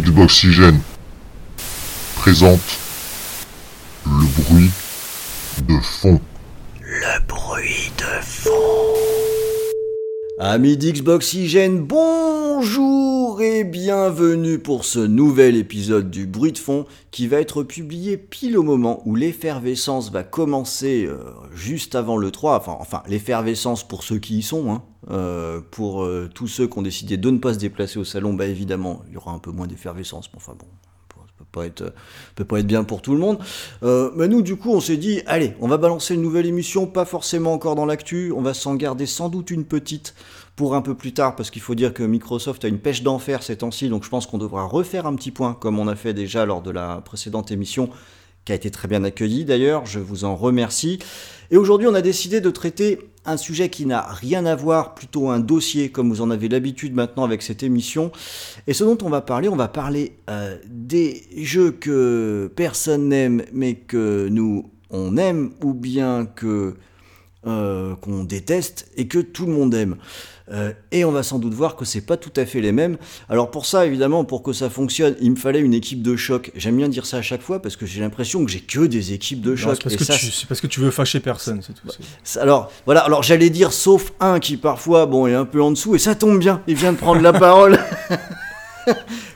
Xboxygène présente le bruit de fond. Le bruit de fond. Amis d'Xboxygène, bonjour et bienvenue pour ce nouvel épisode du bruit de fond qui va être publié pile au moment où l'effervescence va commencer euh, juste avant le 3. Enfin, l'effervescence pour ceux qui y sont, hein. Euh, pour euh, tous ceux qui ont décidé de ne pas se déplacer au salon, bah évidemment, il y aura un peu moins d'effervescence. Mais enfin bon, pas être, peut pas être bien pour tout le monde. Mais nous, du coup, on s'est dit, allez, on va balancer une nouvelle émission, pas forcément encore dans l'actu. On va s'en garder sans doute une petite pour un peu plus tard, parce qu'il faut dire que Microsoft a une pêche d'enfer ces temps-ci, donc je pense qu'on devra refaire un petit point, comme on a fait déjà lors de la précédente émission, qui a été très bien accueillie d'ailleurs. Je vous en remercie. Et aujourd'hui, on a décidé de traiter un sujet qui n'a rien à voir, plutôt un dossier, comme vous en avez l'habitude maintenant avec cette émission. Et ce dont on va parler, on va parler euh, des jeux que personne n'aime, mais que nous, on aime, ou bien que euh, qu'on déteste et que tout le monde aime. Euh, et on va sans doute voir que c'est pas tout à fait les mêmes. Alors pour ça, évidemment, pour que ça fonctionne, il me fallait une équipe de choc. J'aime bien dire ça à chaque fois parce que j'ai l'impression que j'ai que des équipes de choc. c'est parce, que ça, tu- c'est parce que tu veux fâcher personne, c'est tout. c'est- c'est- Alors voilà, alors j'allais dire sauf un qui parfois bon est un peu en dessous et ça tombe bien, il vient de prendre la parole.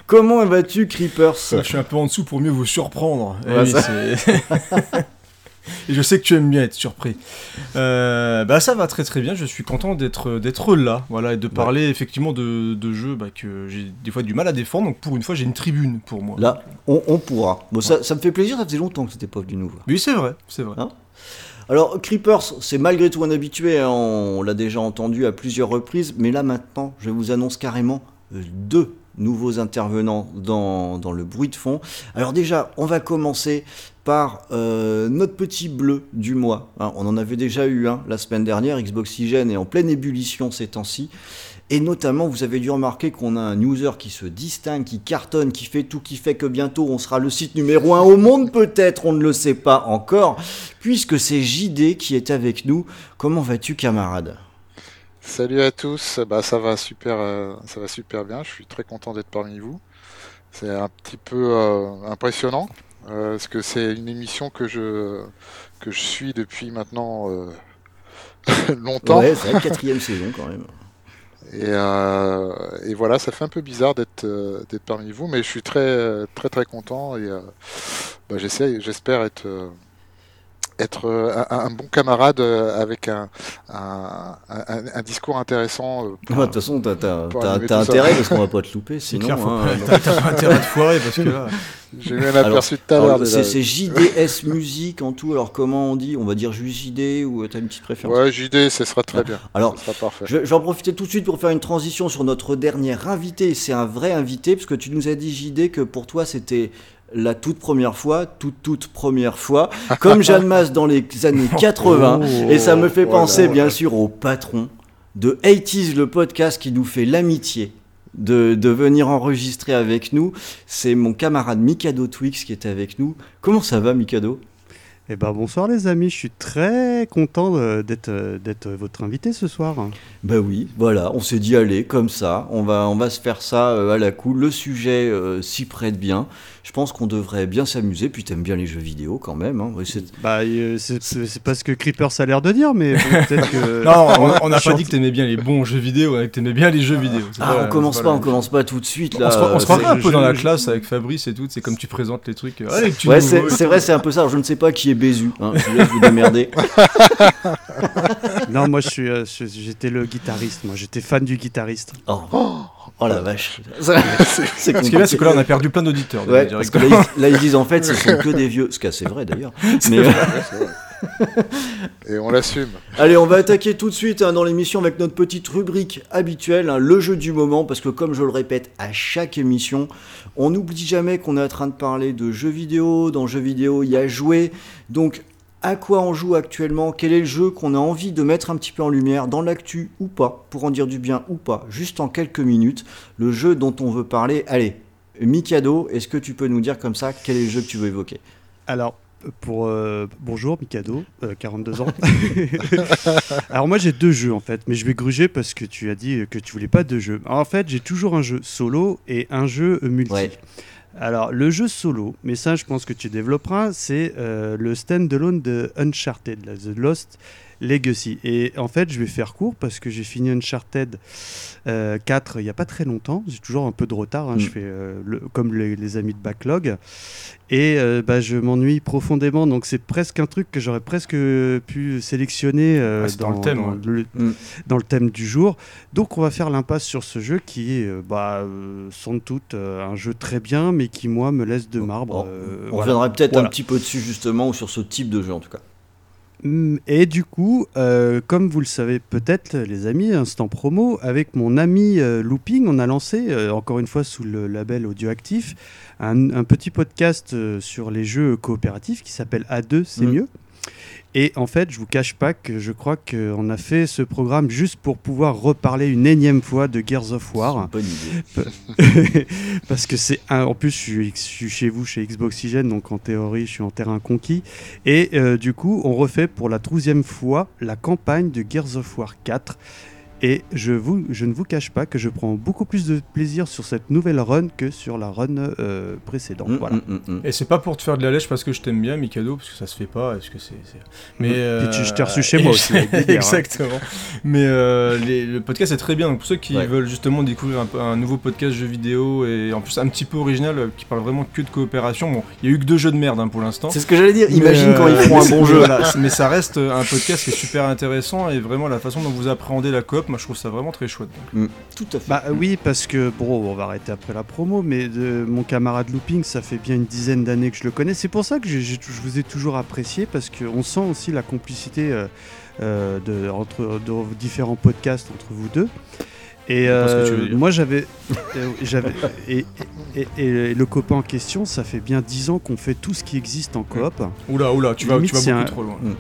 Comment vas-tu Creepers? Je suis un peu en dessous pour mieux vous surprendre. Eh oui, c'est- Et je sais que tu aimes bien être surpris. Euh, bah ça va très très bien. Je suis content d'être d'être là, voilà, et de parler effectivement de, de jeux bah, que j'ai des fois du mal à défendre. Donc pour une fois, j'ai une tribune pour moi. Là, on, on pourra. Bon, ça, ça me fait plaisir, ça faisait longtemps que c'était pas nous voir. Oui, c'est vrai, c'est vrai. Hein? Alors, Creepers, c'est malgré tout un habitué, hein, on l'a déjà entendu à plusieurs reprises, mais là maintenant, je vous annonce carrément euh, deux nouveaux intervenants dans, dans le bruit de fond. Alors déjà, on va commencer par euh, notre petit bleu du mois. hein. on en avait déjà eu un la semaine dernière, Xboxygène est en pleine ébullition ces temps-ci. Et notamment, vous avez dû remarquer qu'on a un user qui se distingue, qui cartonne, qui fait tout, qui fait que bientôt on sera le site numéro 1 au monde, peut-être, on ne le sait pas encore, puisque c'est JD qui est avec nous. Comment vas-tu, camarade? Salut à tous, bah ça va super, euh, ça va super bien. Je suis très content d'être parmi vous. C'est un petit peu euh, impressionnant euh, parce que c'est une émission que je que je suis depuis maintenant euh, longtemps Ouais, c'est la quatrième saison quand même. et, euh, et voilà, ça fait un peu bizarre d'être d'être parmi vous, mais je suis très très très content et bah, j'espère être être euh, un, un bon camarade euh, avec un, un, discours intéressant euh, Ah, De toute façon, t'as t'as- intérêt parce qu'on va pas te louper, sinon. clair, hein, pas- t'as pas intérêt de foirer parce que là. J'ai eu un aperçu tout à Alors, l'heure c'est JDS musique en tout. Alors comment on dit On va dire juste JD ou t'as une petite préférence Ouais, JD, ce sera très bien. Alors, Ce sera parfait. Je, je vais en profiter tout de suite pour faire une transition sur notre dernier invité. C'est un vrai invité, parce que tu nous as dit, JD, que pour toi, c'était la toute première fois, toute, toute première fois, comme Jeanne Masse dans les années 80. et ça me fait Voilà, penser, bien sûr, au patron de 80s, le podcast qui nous fait l'amitié. De, de venir enregistrer avec nous, c'est mon camarade Mikado Twix qui est avec nous. Comment ça va, Mikado? Eh ben bonsoir les amis, je suis très content d'être euh, d'être votre invité ce soir. Ben oui, voilà, on s'est dit allez, comme ça, on va, on va se faire ça euh, à la cool. Le sujet euh, s'y prête bien. Je pense qu'on devrait bien s'amuser. Puis t'aimes bien les jeux vidéo quand même. Hein. C'est- Bah euh, c'est c'est- c'est pas ce que Creepers a l'air de dire, mais bon, peut-être que. Non, on- n'a pas dit que t'aimais bien les bons jeux vidéo, on a dit que t'aimais bien les jeux vidéo. C'est Ah, pas- on commence pas, on commence pas tout de suite On là. se, on se croirait un peu dans la classe avec Fabrice et tout, c'est comme tu présentes les trucs. euh, Allez, tu Ouais, c'est c'est vrai, c'est un peu ça. Alors, je ne sais pas qui est Bézu. Hein. Je vous laisse vous démerder. Non, moi je suis, euh, j'étais le guitariste. Moi, j'étais fan du guitariste. Oh, oh la vache. C'est Ce qui est bien, c'est que là, on a perdu plein d'auditeurs. Ouais, parce que là, ils, là, ils disent en fait, ce sont que des vieux. Ce qui est assez vrai d'ailleurs. Mais, vrai. Et on l'assume. Allez, on va attaquer tout de suite hein, dans l'émission avec notre petite rubrique habituelle, hein, le jeu du moment, parce que comme je le répète à chaque émission, on n'oublie jamais qu'on est en train de parler de jeux vidéo. Dans jeux vidéo, il y a jouer. Donc, à quoi on joue actuellement? Quel est le jeu qu'on a envie de mettre un petit peu en lumière, dans l'actu ou pas, pour en dire du bien ou pas, juste en quelques minutes, le jeu dont on veut parler. Allez, Mikado, est-ce que tu peux nous dire comme ça quel est le jeu que tu veux évoquer? Alors, pour euh, bonjour Mikado, euh, 42 ans. Alors moi j'ai deux jeux en fait, mais je vais gruger parce que tu as dit que tu voulais pas deux jeux. Alors, en fait j'ai toujours un jeu solo et un jeu euh, multi. Ouais. Alors le jeu solo, mais ça je pense que tu développeras, c'est euh, le stand-alone de Uncharted, The Lost Legacy. Et en fait je vais faire court parce que j'ai fini Uncharted euh, 4 il n'y a pas très longtemps. J'ai toujours un peu de retard, hein, Mm. je fais euh, le- comme les, les amis de Backlog. Et euh, bah, je m'ennuie profondément, donc c'est presque un truc que j'aurais presque pu sélectionner euh, Ah, c'est dans le thème, ouais. le, Mm. dans le thème du jour. Donc on va faire l'impasse sur ce jeu qui est bah, sans doute un jeu très bien, mais qui moi me laisse de marbre. On voilà. reviendra peut-être Voilà. un petit peu dessus justement, ou sur ce type de jeu en tout cas. Mm, Et du coup, euh, comme vous le savez peut-être, les amis, instant promo, avec mon ami euh, Looping, on a lancé, euh, encore une fois sous le label Audioactif, un, un petit podcast sur les jeux coopératifs qui s'appelle A2, c'est Mm. mieux. Et en fait, je vous cache pas que je crois qu'on a fait ce programme juste pour pouvoir reparler une énième fois de Gears of War. Bonne idée. Parce que c'est un. En plus, je suis, chez vous, chez Xboxygène, donc en théorie, je suis en terrain conquis. Et euh, du coup, on refait pour la douzième fois la campagne de Gears of War 4. Et je, vous, je ne vous cache pas que je prends beaucoup plus de plaisir sur cette nouvelle run que sur la run euh, précédente. Mm, voilà. mm, mm, mm. Et c'est pas pour te faire de la lèche parce que je t'aime bien, Mikado, parce que ça se fait pas. Est-ce que c'est. Mais. Puis tu- euh, je t'ai reçu chez moi aussi, hein. Exactement. Mais euh, les- le podcast est très bien. Donc pour ceux qui Ouais. veulent justement découvrir un, nouveau podcast jeu vidéo et en plus un petit peu original euh, qui parle vraiment que de coopération. Bon, il y a eu que deux jeux de merde hein, pour l'instant. C'est ce que j'allais dire. Imagine quand ils euh, feront un bon jeu. voilà, mais ça reste euh, un podcast qui est super intéressant et vraiment la façon dont vous appréhendez la coop, moi je trouve ça vraiment très chouette. donc. Tout à fait. Bah oui, parce que, bon, on va arrêter après la promo, mais de, mon camarade Looping, ça fait bien une dizaine d'années que je le connais. C'est pour ça que je vous ai toujours apprécié, parce qu'on sent aussi la complicité euh, euh, de, entre de vos différents podcasts entre vous deux. Et euh, moi, j'avais. euh, j'avais et, et- et le copain en question, ça fait bien dix ans qu'on fait tout ce qui existe en coop. Oula, oula, tu vas, Limite, tu vas beaucoup un- trop loin. Mm.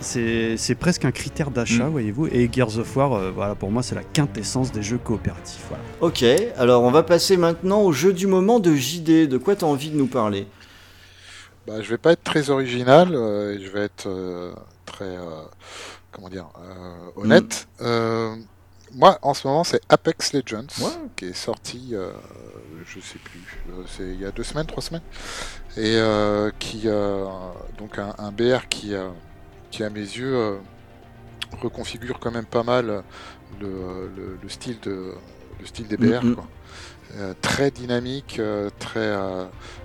C'est presque un critère d'achat, Mm. voyez-vous. Et Gears of War, euh, voilà, pour moi, c'est la quintessence des jeux coopératifs. Voilà. Ok, alors on va passer maintenant au jeu du moment de JD. De quoi tu as envie de nous parler? Bah, je vais pas être très original, euh, je vais être euh, très, euh, comment dire, euh, honnête. Euh, moi, en ce moment, c'est Apex Legends Ouais. qui est sorti, euh, je sais plus, c'est il y a deux semaines, trois semaines, et euh, qui, euh, donc un, un BR qui, euh, qui à mes yeux euh, reconfigure quand même pas mal le, le- le style de, le style des BR. Mhm. quoi. Euh, très dynamique, euh, très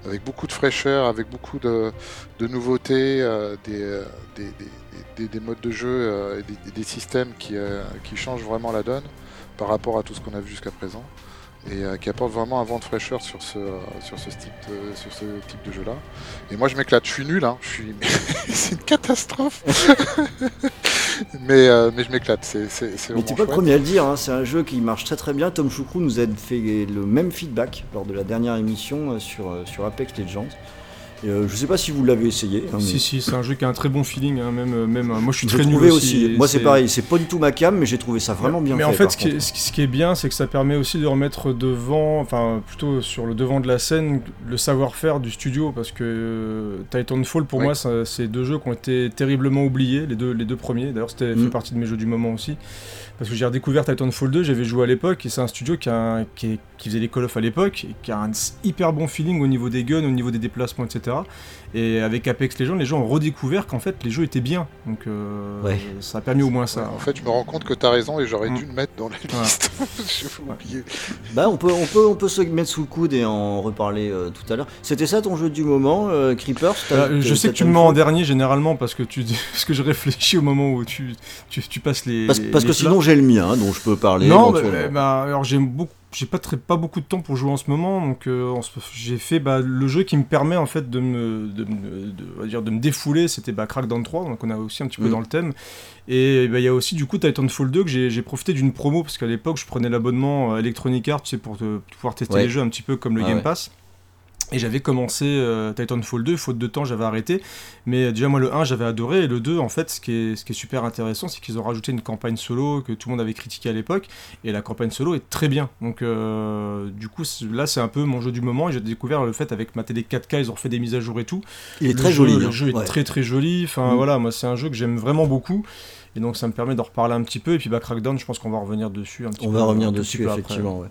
avec beaucoup de fraîcheur, avec beaucoup de, de nouveautés, des, des, des- des- des modes de jeu et des, des systèmes qui, qui changent vraiment la donne par rapport à tout ce qu'on a vu jusqu'à présent et euh, qui apportent vraiment un vent de fraîcheur sur ce, euh, sur ce, type de, sur ce type de jeu-là. Et moi je m'éclate, je suis nul, hein, je suis... c'est une catastrophe mais, euh, mais je m'éclate, c'est Mais t'es pas le premier à le dire, hein, c'est un jeu qui marche très très bien. Tom Choucrou nous a fait le même feedback lors de la dernière émission sur, sur Apex Legends. Euh, je sais pas si vous l'avez essayé. hein, mais Si, si, c'est un jeu qui a un très bon feeling. hein, même, euh, même, euh, moi, je suis très nul trouvé aussi. aussi. Moi c'est pareil, c'est pas du tout ma cam, mais j'ai trouvé ça vraiment bien mais fait. en fait, ce qui, est, ce qui- bien, c'est que ça permet aussi de remettre devant, enfin plutôt sur le devant de la scène, le savoir-faire du studio, parce que euh, Titanfall, pour moi, c'est deux jeux qui ont été terriblement oubliés, les deux, les deux premiers. D'ailleurs, c'était Mm. fait partie de mes jeux du moment aussi, parce que j'ai redécouvert Titanfall 2, j'avais joué à l'époque, et c'est un studio qui, a un- qui, est- qui faisait les Call of à l'époque, et qui a un hyper bon feeling au niveau des guns, au niveau des déplacements, etc. Et avec Apex Legends, les gens ont redécouvert qu'en fait, les jeux étaient bien, donc euh, Ouais. ça a permis au moins ça. Ouais, en fait, je me rends compte que tu as raison et j'aurais Mm. dû le mettre dans la liste. J'ai oublié. Bah, on peut, on, peut, on peut se mettre sous le coude et en reparler euh, tout à l'heure. C'était ça ton jeu du moment, euh, Creepers t'as- Euh, je t'as- sais que t'as tu me mets en dernier généralement parce que tu parce que je réfléchis au moment où tu, tu, tu passes les. Parce, parce les que plats. sinon j'ai le mien, dont je peux parler. Non, mais, bah, alors j'ai beaucoup, j'ai pas très, pas beaucoup de temps pour jouer en ce moment, donc euh, j'ai fait bah, le jeu qui me permet en fait de me, de, de- dire, de me défouler, c'était bah, Crackdown 3, donc on a aussi un petit peu Mm. dans le thème. Et bah, il y a aussi du coup Titanfall 2 que j'ai profité d'une promo parce qu'à l'époque je prenais l'abonnement euh, Electronic Arts tu sais, pour, pouvoir tester Ouais. les jeux un petit peu comme le Ah Game ouais. Et j'avais commencé euh, Titanfall 2, faute de temps, j'avais arrêté. Mais déjà, moi, le 1, j'avais adoré. Et le 2, en fait, ce qui est, ce qui est super intéressant, c'est qu'ils ont rajouté une campagne solo que tout le monde avait critiqué à l'époque. Et la campagne solo est très bien. Donc, euh, du coup, là, c'est un peu mon jeu du moment. Et j'ai découvert le fait avec ma télé 4K, ils ont refait des mises à jour et tout. Il est Le très jeu- joli. Le hein. jeu est très très joli. Enfin Mm. voilà, moi c'est un jeu que j'aime vraiment beaucoup. Et donc ça me permet d'en reparler un petit peu. Et puis bah, Crackdown, je pense qu'on va revenir dessus un petit On peu. va un revenir dessus, après. effectivement. ouais.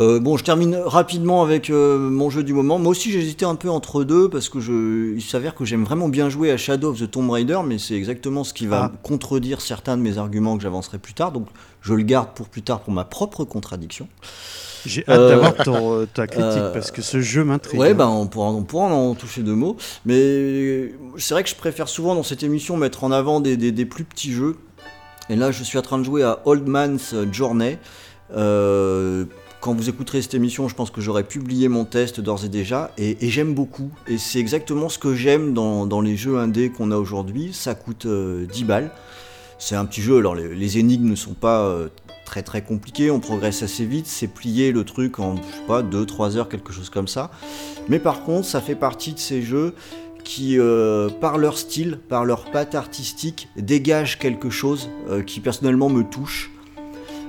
Euh, bon, je termine rapidement avec euh, mon jeu du moment. Moi aussi, j'hésitais un peu entre deux parce que je, il s'avère que j'aime vraiment bien jouer à Shadow of the Tomb Raider, mais c'est exactement ce qui va Ah. contredire certains de mes arguments que j'avancerai plus tard. Donc, je le garde pour plus tard pour ma propre contradiction. J'ai hâte Euh, d'avoir ta critique euh, parce que ce jeu m'intrigue. Ouais, ben on pourra, on pourra en toucher deux mots. Mais c'est vrai que je préfère souvent dans cette émission mettre en avant des, des- des plus petits jeux. Et là, je suis en train de jouer à Old Man's Journey. Euh, quand vous écouterez cette émission, je pense que j'aurai publié mon test d'ores et déjà. Et, j'aime beaucoup. Et c'est exactement ce que j'aime dans, les jeux indés qu'on a aujourd'hui. Ça coûte euh, 10 balles. C'est un petit jeu. Alors, les, énigmes ne sont pas euh, très très compliquées. On progresse assez vite. C'est plier le truc en, pas, 2-3 heures, quelque chose comme ça. Mais par contre, ça fait partie de ces jeux qui, euh, par leur style, par leur patte artistique, dégagent quelque chose euh, qui personnellement me touche.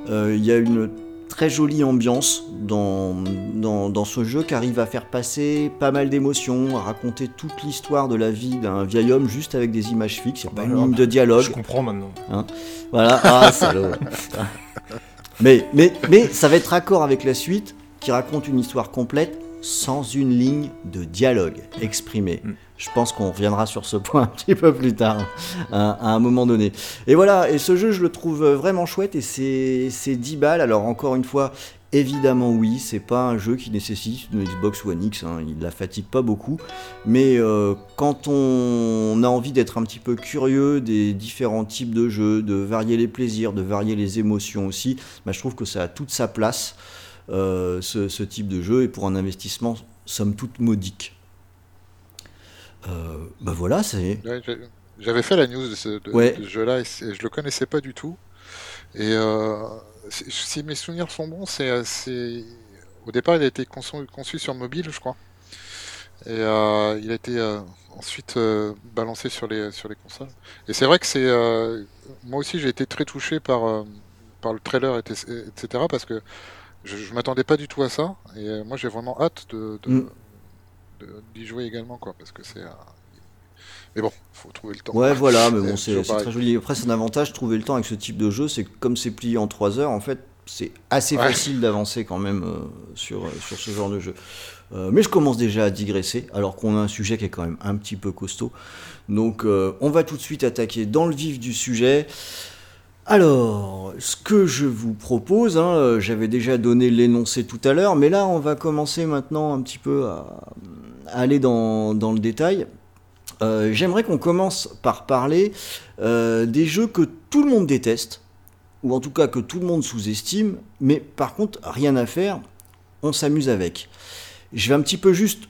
Euh, Il y a une très jolie ambiance dans, dans, dans ce jeu qui arrive à faire passer pas mal d'émotions, à raconter toute l'histoire de la vie d'un vieil homme juste avec des images fixes, il n'y a pas une Alors, ligne de dialogue. Je comprends maintenant. Voilà, ah salaud. Mais, mais, mais ça va être raccord avec la suite qui raconte une histoire complète sans une ligne de dialogue exprimée. Mm. Je pense qu'on reviendra sur ce point un petit peu plus tard, hein, à, un moment donné. Et voilà, et ce jeu, je le trouve vraiment chouette et c'est c'est 10 balles. Alors, encore une fois, évidemment, oui, c'est pas un jeu qui nécessite une Xbox One X, hein, il la fatigue pas beaucoup. Mais euh, quand on a envie d'être un petit peu curieux des différents types de jeux, de varier les plaisirs, de varier les émotions aussi, bah, je trouve que ça a toute sa place, euh, ce, ce type de jeu, et pour un investissement, somme toute modique. Euh, bah voilà, c'est. Ouais, J'avais fait la news de ce, de- Ouais. de ce jeu-là et, je le connaissais pas du tout. Et euh, si mes souvenirs sont bons, c'est c'est- au départ il a été conçu, conçu sur mobile, je crois. Et euh, il a été euh, ensuite euh, balancé sur les sur les consoles. Et c'est vrai que c'est euh, moi aussi j'ai été très touché par euh, par le trailer et etc. parce que je, m'attendais pas du tout à ça. Et euh, moi j'ai vraiment hâte de de- Mm. D'y jouer également quoi parce que c'est euh, mais bon faut trouver le temps. Ouais, voilà, mais bon, C'est très joli. Après, c'est un avantage, trouver le temps avec ce type de jeu, c'est que comme c'est plié en 3 heures, en fait, c'est assez Ouais. facile d'avancer quand même euh, sur, euh, sur ce genre de jeu. Euh, mais je commence déjà à digresser, alors qu'on a un sujet qui est quand même un petit peu costaud. Donc, on va tout de suite attaquer dans le vif du sujet. Alors, ce que je vous propose, hein, euh, j'avais déjà donné l'énoncé tout à l'heure, mais là, on va commencer maintenant un petit peu à, aller dans, le détail. Euh, J'aimerais qu'on commence par parler euh, des jeux que tout le monde déteste, ou en tout cas que tout le monde sous-estime, mais par contre, rien à faire, on s'amuse avec. Je vais un petit peu juste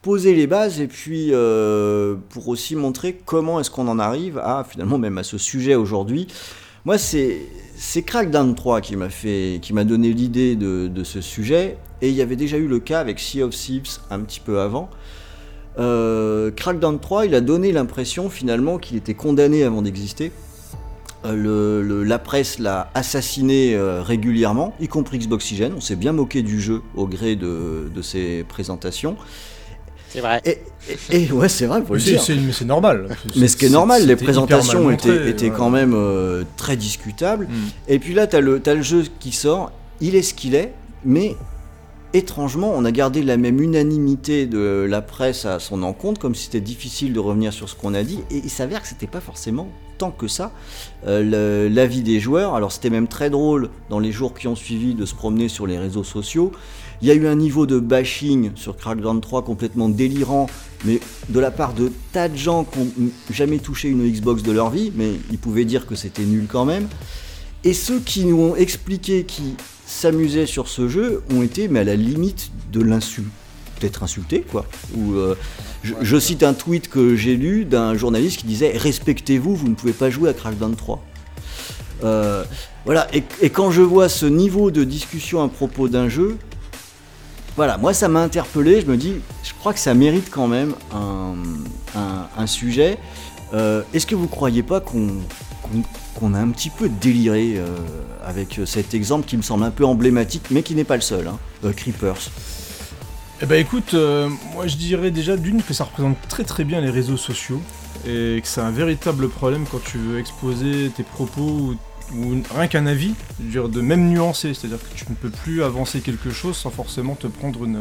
poser les bases et puis pour aussi montrer comment est-ce qu'on en arrive à finalement même à ce sujet aujourd'hui. Moi, c'est Crackdown 3 qui m'a fait, qui m'a donné l'idée de, ce sujet, et il y avait déjà eu le cas avec Sea of Thieves un petit peu avant. Euh, Crackdown 3, il a donné l'impression finalement qu'il était condamné avant d'exister. Euh, la presse l'a assassiné euh, régulièrement, y compris Xboxygène. On s'est bien moqué du jeu au gré de ses présentations. C'est vrai. Et, et- et ouais, c'est vrai, faut le C'est dire. normal. Mais ce qui est normal, les présentations montré, étaient, étaient ouais. quand même euh, très discutables. Mm. Et puis là, tu as, le t'as le jeu qui sort, il est ce qu'il est, mais étrangement, on a gardé la même unanimité de la presse à son encontre, comme si c'était difficile de revenir sur ce qu'on a dit, et il s'avère que c'était pas forcément tant que ça euh, l'avis des joueurs. Alors c'était même très drôle dans les jours qui ont suivi de se promener sur les réseaux sociaux. Il y a eu un niveau de bashing sur Crackdown 3 complètement délirant, mais de la part de tas de gens qui n'ont jamais touché une Xbox de leur vie, mais ils pouvaient dire que c'était nul quand même. Et ceux qui nous ont expliqué qui s'amusaient sur ce jeu ont été mais à la limite de l'insulte, peut-être insulté quoi. Ou euh, je, je cite un tweet que j'ai lu d'un journaliste qui disait respectez-vous, vous ne pouvez pas jouer à Crackdown 3. Euh, voilà, et, et quand je vois ce niveau de discussion à propos d'un jeu, voilà, moi ça m'a interpellé, je me dis, je crois que ça mérite quand même un, sujet. Euh, Est-ce que vous croyez pas qu'on a un petit peu déliré euh, avec cet exemple qui me semble un peu emblématique, mais qui n'est pas le seul, hein, euh, Creepers? Eh ben écoute, moi je dirais déjà d'une que ça représente très très bien les réseaux sociaux et que c'est un véritable problème quand tu veux exposer tes propos ou, ou rien qu'un avis, de même nuancé, c'est-à-dire que tu ne peux plus avancer quelque chose sans forcément te prendre une,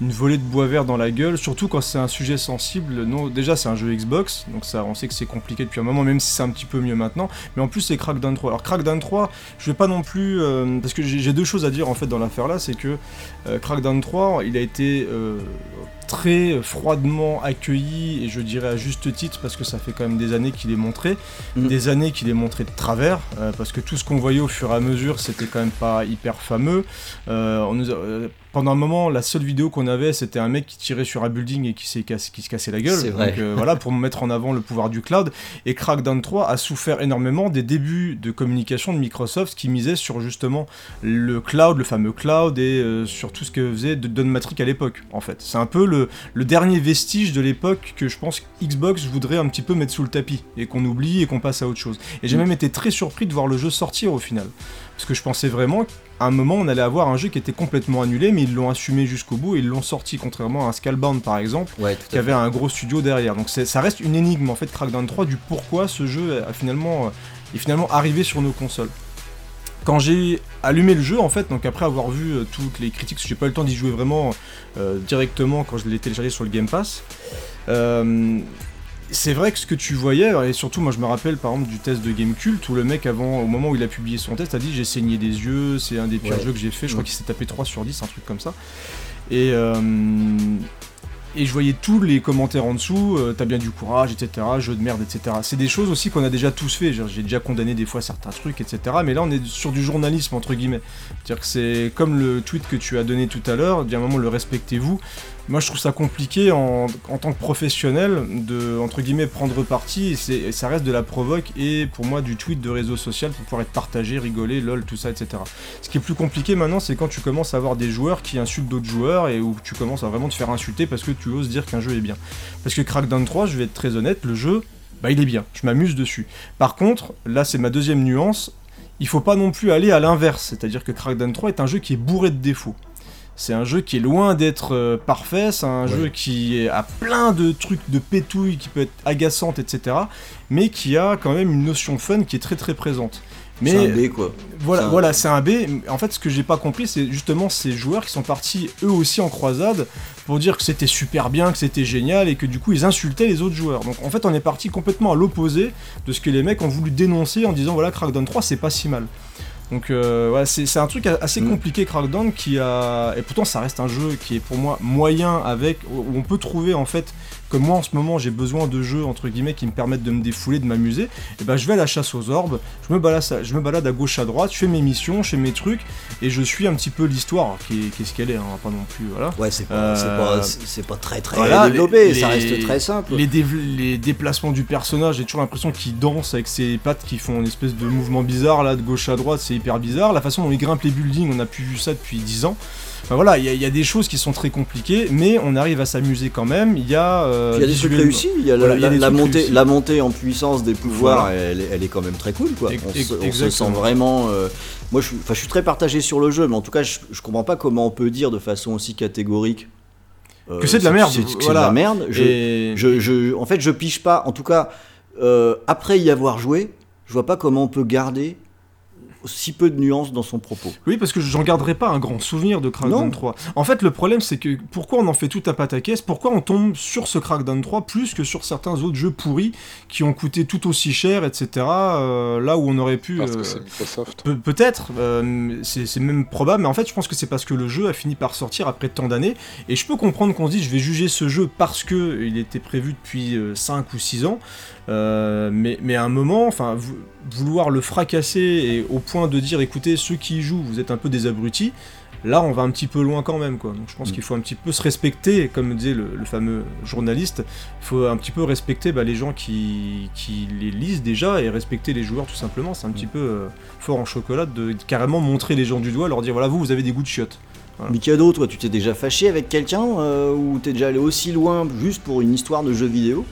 une volée de bois vert dans la gueule, surtout quand c'est un sujet sensible. Non, déjà c'est un jeu Xbox, donc ça on sait que c'est compliqué depuis un moment, même si c'est un petit peu mieux maintenant. Mais en plus c'est Crackdown 3. Alors Crackdown 3, je vais pas non plus euh, parce que j'ai deux choses à dire en fait dans l'affaire là, c'est que euh, Crackdown 3, il a été euh, très froidement accueilli et je dirais à juste titre parce que ça fait quand même des années qu'il est montré, Mhm. des années qu'il est montré de travers parce que tout ce qu'on voyait au fur et à mesure c'était quand même pas hyper fameux. On nous a- pendant un moment, la seule vidéo qu'on avait, c'était un mec qui tirait sur un building et qui, se cassait la gueule. C'est vrai. Donc euh, voilà, pour mettre en avant le pouvoir du cloud. Et Crackdown 3 a souffert énormément des débuts de communication de Microsoft qui misait sur justement le cloud, le fameux cloud, et euh, sur tout ce que faisait Don Matrix à l'époque, en fait. C'est un peu le, le dernier vestige de l'époque que je pense Xbox voudrait un petit peu mettre sous le tapis, et qu'on oublie et qu'on passe à autre chose. Et j'ai Mm. même été très surpris de voir le jeu sortir au final. Parce que je pensais vraiment qu'à un moment on allait avoir un jeu qui était complètement annulé, mais ils l'ont assumé jusqu'au bout et ils l'ont sorti, contrairement à un Scalebound par exemple Ouais, qui avait un gros studio derrière. Donc ça reste une énigme en fait Crackdown 3 du pourquoi ce jeu a finalement, euh, est finalement arrivé sur nos consoles. Quand j'ai allumé le jeu en fait, donc après avoir vu euh, toutes les critiques, parce que j'ai pas eu le temps d'y jouer vraiment euh, directement quand je l'ai téléchargé sur le Game Pass. euh, c'est vrai que ce que tu voyais, et surtout moi je me rappelle par exemple du test de Gamecult où le mec avant, au moment où il a publié son test, a dit j'ai saigné des yeux, c'est un des pires Ouais. jeux que j'ai fait, je crois Mm. qu'il s'est tapé 3 sur 10, un truc comme ça. Et, euh, et je voyais tous les commentaires en dessous, euh, t'as bien du courage, etc., jeu de merde, etc. C'est des choses aussi qu'on a déjà tous fait, j'ai déjà condamné des fois certains trucs, etc. Mais là on est sur du journalisme, entre guillemets. C'est-à-dire que c'est comme le tweet que tu as donné tout à l'heure, d'un moment le respectez-vous. Moi je trouve ça compliqué en, tant que professionnel de, entre guillemets, prendre parti, et ça reste de la provoque, et pour moi du tweet de réseau social pour pouvoir être partagé, rigoler, lol, tout ça, etc. Ce qui est plus compliqué maintenant, c'est quand tu commences à avoir des joueurs qui insultent d'autres joueurs et où tu commences à vraiment te faire insulter parce que tu oses dire qu'un jeu est bien. Parce que Crackdown 3, je vais être très honnête, le jeu, bah il est bien, je m'amuse dessus. Par contre, là c'est ma deuxième nuance, il faut pas non plus aller à l'inverse, c'est-à-dire que Crackdown 3 est un jeu qui est bourré de défauts. C'est un jeu qui est loin d'être euh, parfait, c'est un Ouais. jeu qui a plein de trucs de pétouille qui peut être agaçante, etc. Mais qui a quand même une notion fun qui est très très présente. Mais C'est un B, quoi. voilà, C'est un- voilà, c'est un B. En fait, ce que j'ai pas compris, c'est justement ces joueurs qui sont partis eux aussi en croisade pour dire que c'était super bien, que c'était génial et que du coup ils insultaient les autres joueurs. Donc en fait, on est parti complètement à l'opposé de ce que les mecs ont voulu dénoncer en disant voilà, Crackdown 3 c'est pas si mal. Donc euh, ouais, c'est un truc assez Mm. compliqué Crackdown qui a et pourtant ça reste un jeu qui est pour moi moyen avec où on peut trouver en fait comme moi en ce moment j'ai besoin de jeux entre guillemets qui me permettent de me défouler, de m'amuser, et ben je vais à la chasse aux orbes, je me balade, à- je me balade à gauche à droite, je fais mes missions, je fais mes trucs et je suis un petit peu l'histoire alors, qui est, qui est ce qu'elle est, hein, pas non plus voilà. Ouais, c'est pas, Euh, pas, pas très très voilà, développé, les- ça reste très simple. Les, dév- les déplacements du personnage, j'ai toujours l'impression qu'il danse avec ses pattes qui font une espèce de mouvement bizarre là de gauche à droite, c'est hyper bizarre. La façon dont il grimpe les buildings, on n'a plus vu ça depuis 10 ans. Enfin voilà, il y, a- il y a des choses qui sont très compliquées, mais on arrive à s'amuser quand même. Il y a, euh, il y a des trucs réussis, il y a la, Voilà, y a montée, réussis. la montée en puissance des pouvoirs, Voilà. elle, est- elle est quand même très cool quoi. On, se, on sent vraiment. euh, moi je, je suis très partagé sur le jeu, mais en tout cas je, je comprends pas comment on peut dire de façon aussi catégorique euh, Que c'est de la merde, c'est- que c'est voilà. de la merde. Je, Et- je, je- en fait, je pige pas. En tout cas, euh, après y avoir joué, je vois pas comment on peut garder si peu de nuances dans son propos. Oui, parce que j'en garderai pas un grand souvenir de Crackdown Non. 3. En fait, le problème, c'est que pourquoi on en fait tout à pataquès Pourquoi on tombe sur ce Crackdown 3 plus que sur certains autres jeux pourris qui ont coûté tout aussi cher, etc. euh, là où on aurait pu. Parce que euh, c'est Microsoft. Pe- Peut-être, euh, c'est c'est même probable, mais en fait je pense que c'est parce que le jeu a fini par sortir après tant d'années, et je peux comprendre qu'on se dise je vais juger ce jeu parce que il était prévu depuis 5 ou 6 ans, euh, mais, mais à un moment, enfin vou- vouloir le fracasser et au point de dire écoutez ceux qui y jouent vous êtes un peu des abrutis, là on va un petit peu loin quand même quoi. Donc je pense Mm. qu'il faut un petit peu se respecter, comme disait le, le fameux journaliste, il faut un petit peu respecter bah, les gens qui, qui les lisent déjà et respecter les joueurs tout simplement, c'est un petit peu... euh, fort en chocolat de carrément montrer les gens du doigt, leur dire voilà vous vous avez des goûts de chiottes. Voilà. Mikado, toi, tu t'es déjà fâché avec quelqu'un euh, ou t'es déjà allé aussi loin juste pour une histoire de jeu vidéo?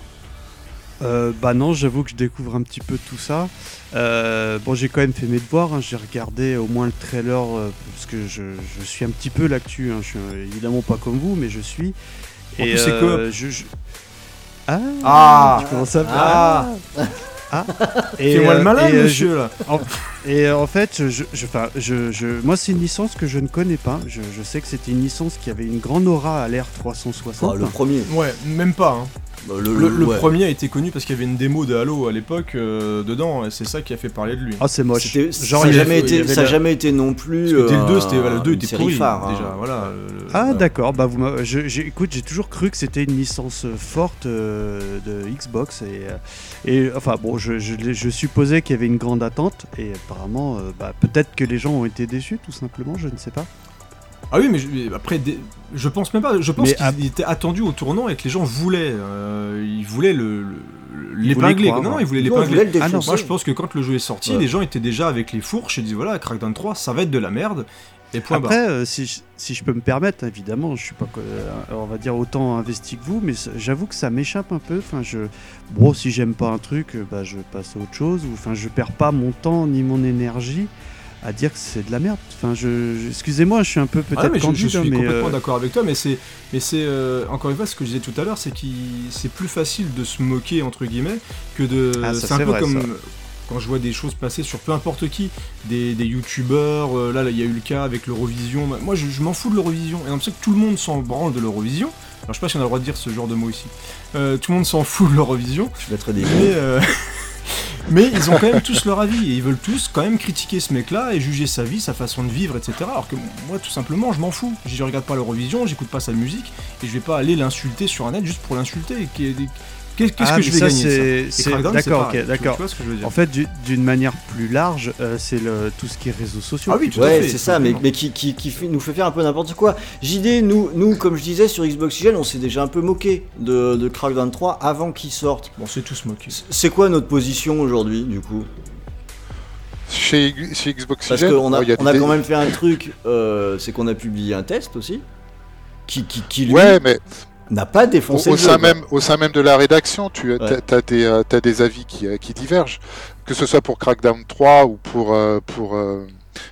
Euh, bah non, j'avoue que je découvre un petit peu tout ça. Euh, bon, j'ai quand même fait mes devoirs, hein, j'ai regardé au moins le trailer, euh, parce que je, je suis un petit peu l'actu, hein. je suis évidemment pas comme vous, mais je suis. En plus, c'est je, je- Ah, Ah tu commences à Ah Et, Fais-moi le malin, et, euh, monsieur, là Et euh, en fait, je, je, enfin, je, je- moi, c'est une licence que je ne connais pas. Je, je sais que c'était une licence qui avait une grande aura à l'ère 360. Bah, Le premier. Ouais, même pas. hein. Bah, Le, le ouais. premier a été connu parce qu'il y avait une démo de Halo à l'époque euh, dedans, et c'est ça qui a fait parler de lui. Ah, c'est moche. Genre, ça n'a il jamais, été, ça jamais non plus. Parce que dès le 2, euh, c'était, voilà, le 2 une était pourri, phare, hein. déjà, voilà. le- le- Ah d'accord, bah vous j'ai- écoute, j'ai toujours cru que c'était une licence euh, forte euh, de Xbox et, euh, et enfin bon, je, je, l'ai- je supposais qu'il y avait une grande attente et apparemment, euh, bah, peut-être que les gens ont été déçus tout simplement, je ne sais pas. Ah oui, mais je- mais après, des- je pense même pas. Je pense qu'il à- était attendu au tournant et que les gens voulaient. euh, ils voulaient le, l'épingler. Non, non, ils voulaient l'épingler. Ah non. Moi, je pense que quand le jeu est sorti, Ouais. les gens étaient déjà avec les fourches et disaient voilà, Crackdown 3, ça va être de la merde. Et point. Après, euh, si, je- si je peux me permettre, évidemment, je suis pas, euh, on va dire autant investi que vous, mais j'avoue que ça m'échappe un peu. Enfin, je, bon, si j'aime pas un truc, bah, je passe à autre chose. Ou enfin, je perds pas mon temps ni mon énergie à dire que c'est de la merde. Enfin, je, je- excusez-moi, je suis un peu peut-être Ah, mais je, je candide, suis hein, mais, complètement euh, d'accord avec toi, mais c'est, mais c'est euh, encore une fois ce que je disais tout à l'heure, c'est qu'il c'est plus facile de se moquer entre guillemets que de. Ah, ça, c'est un c'est peu vrai, comme ça. quand je vois des choses passer sur peu importe qui, des, des youtubeurs. euh, là, là, il y a eu le cas avec l'Eurovision. Moi, je, je m'en fous de l'Eurovision. Et on sait que tout le monde s'en branle de l'Eurovision. Alors, je sais pas si on a le droit de dire ce genre de mot ici. Euh, tout le monde s'en fout de l'Eurovision. Je mettrais des Mais, ils ont quand même tous leur avis et ils veulent tous quand même critiquer ce mec-là et juger sa vie, sa façon de vivre, etc. Alors que moi, tout simplement, je m'en fous. Je regarde pas l'Eurovision, j'écoute pas sa musique et je vais pas aller l'insulter sur un net juste pour l'insulter. Qu'est- Qu'est-ce Ah, que je vais ça, gagner D'accord, ok, d'accord. Tu vois ce que je veux dire En fait, du- d'une manière plus large, euh, c'est le tout ce qui est réseaux sociaux. Ah oui, Ouais, fait, c'est ça, mais, qui, qui, qui fait- nous fait faire un peu n'importe quoi. JD, nous, nous, comme je disais sur Xbox Oxygen, on s'est déjà un peu moqué de, de Crackdown 3 avant qu'il sorte. Bon, c'est tous moqué. C'est quoi notre position aujourd'hui, du coup? Chez, chez Xbox Parce qu'on a, oh, il y a on a des- quand même fait un truc, euh, c'est qu'on a publié un test aussi, qui, qui, qui lui, Ouais, mais n'a pas au, défoncé au le sein même, au sein même de la rédaction, tu as, Ouais. des, euh, des avis qui, euh, qui divergent. Que ce soit pour Crackdown 3 ou pour, pour euh,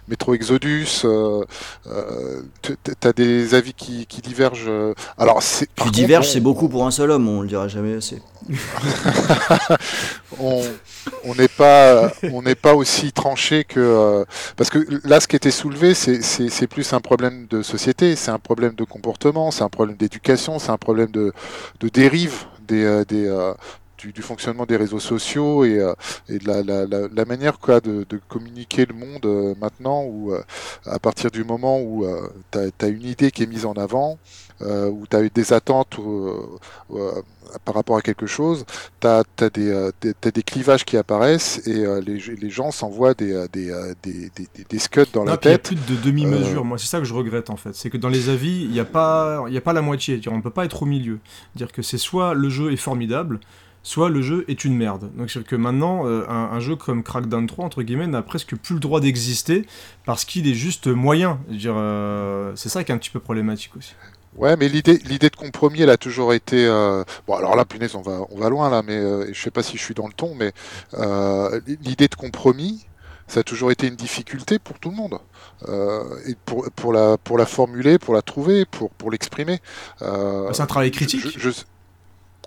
Metro Exodus, euh, euh, t- t- t'as des avis qui, qui divergent. euh. Alors, c'est. Qui contre, diverge, on- c'est beaucoup pour un seul homme, on le dira jamais assez. on n'est pas on n'est pas aussi tranché que euh, parce que là ce qui était soulevé c'est c'est c'est plus un problème de société c'est un problème de comportement c'est un problème d'éducation c'est un problème de de dérive des euh, des euh, du, du fonctionnement des réseaux sociaux et, euh, et de la, la, la, la manière quoi de, de communiquer le monde euh, maintenant où euh, à partir du moment où tu as, une idée qui est mise en avant où tu as eu des attentes par rapport à quelque chose tu as, des, euh, des, clivages qui apparaissent et les, les gens s'envoient des, des, des, des, scuds dans Non, la puis il y a tête. plus de demi-mesure. Euh, Moi, c'est ça que je regrette en fait. C'est que dans les avis, il n'y a pas, y a pas la moitié. On peut pas être au milieu. Dire que c'est soit le jeu est formidable, soit le jeu est une merde. Donc c'est que maintenant, euh, un, un jeu comme Crackdown 3 entre guillemets n'a presque plus le droit d'exister parce qu'il est juste moyen. Euh, c'est ça qui est un petit peu problématique aussi. Ouais, mais l'idée, l'idée de compromis, elle a toujours été. euh, Bon, alors là, punaise, on va, on va loin là, mais je sais pas si je suis dans le ton, mais l'idée de compromis, ça a toujours été une difficulté pour tout le monde. Euh, et pour, pour, la, pour la formuler, pour la trouver, pour, pour l'exprimer. Euh, c'est un travail critique. je- je-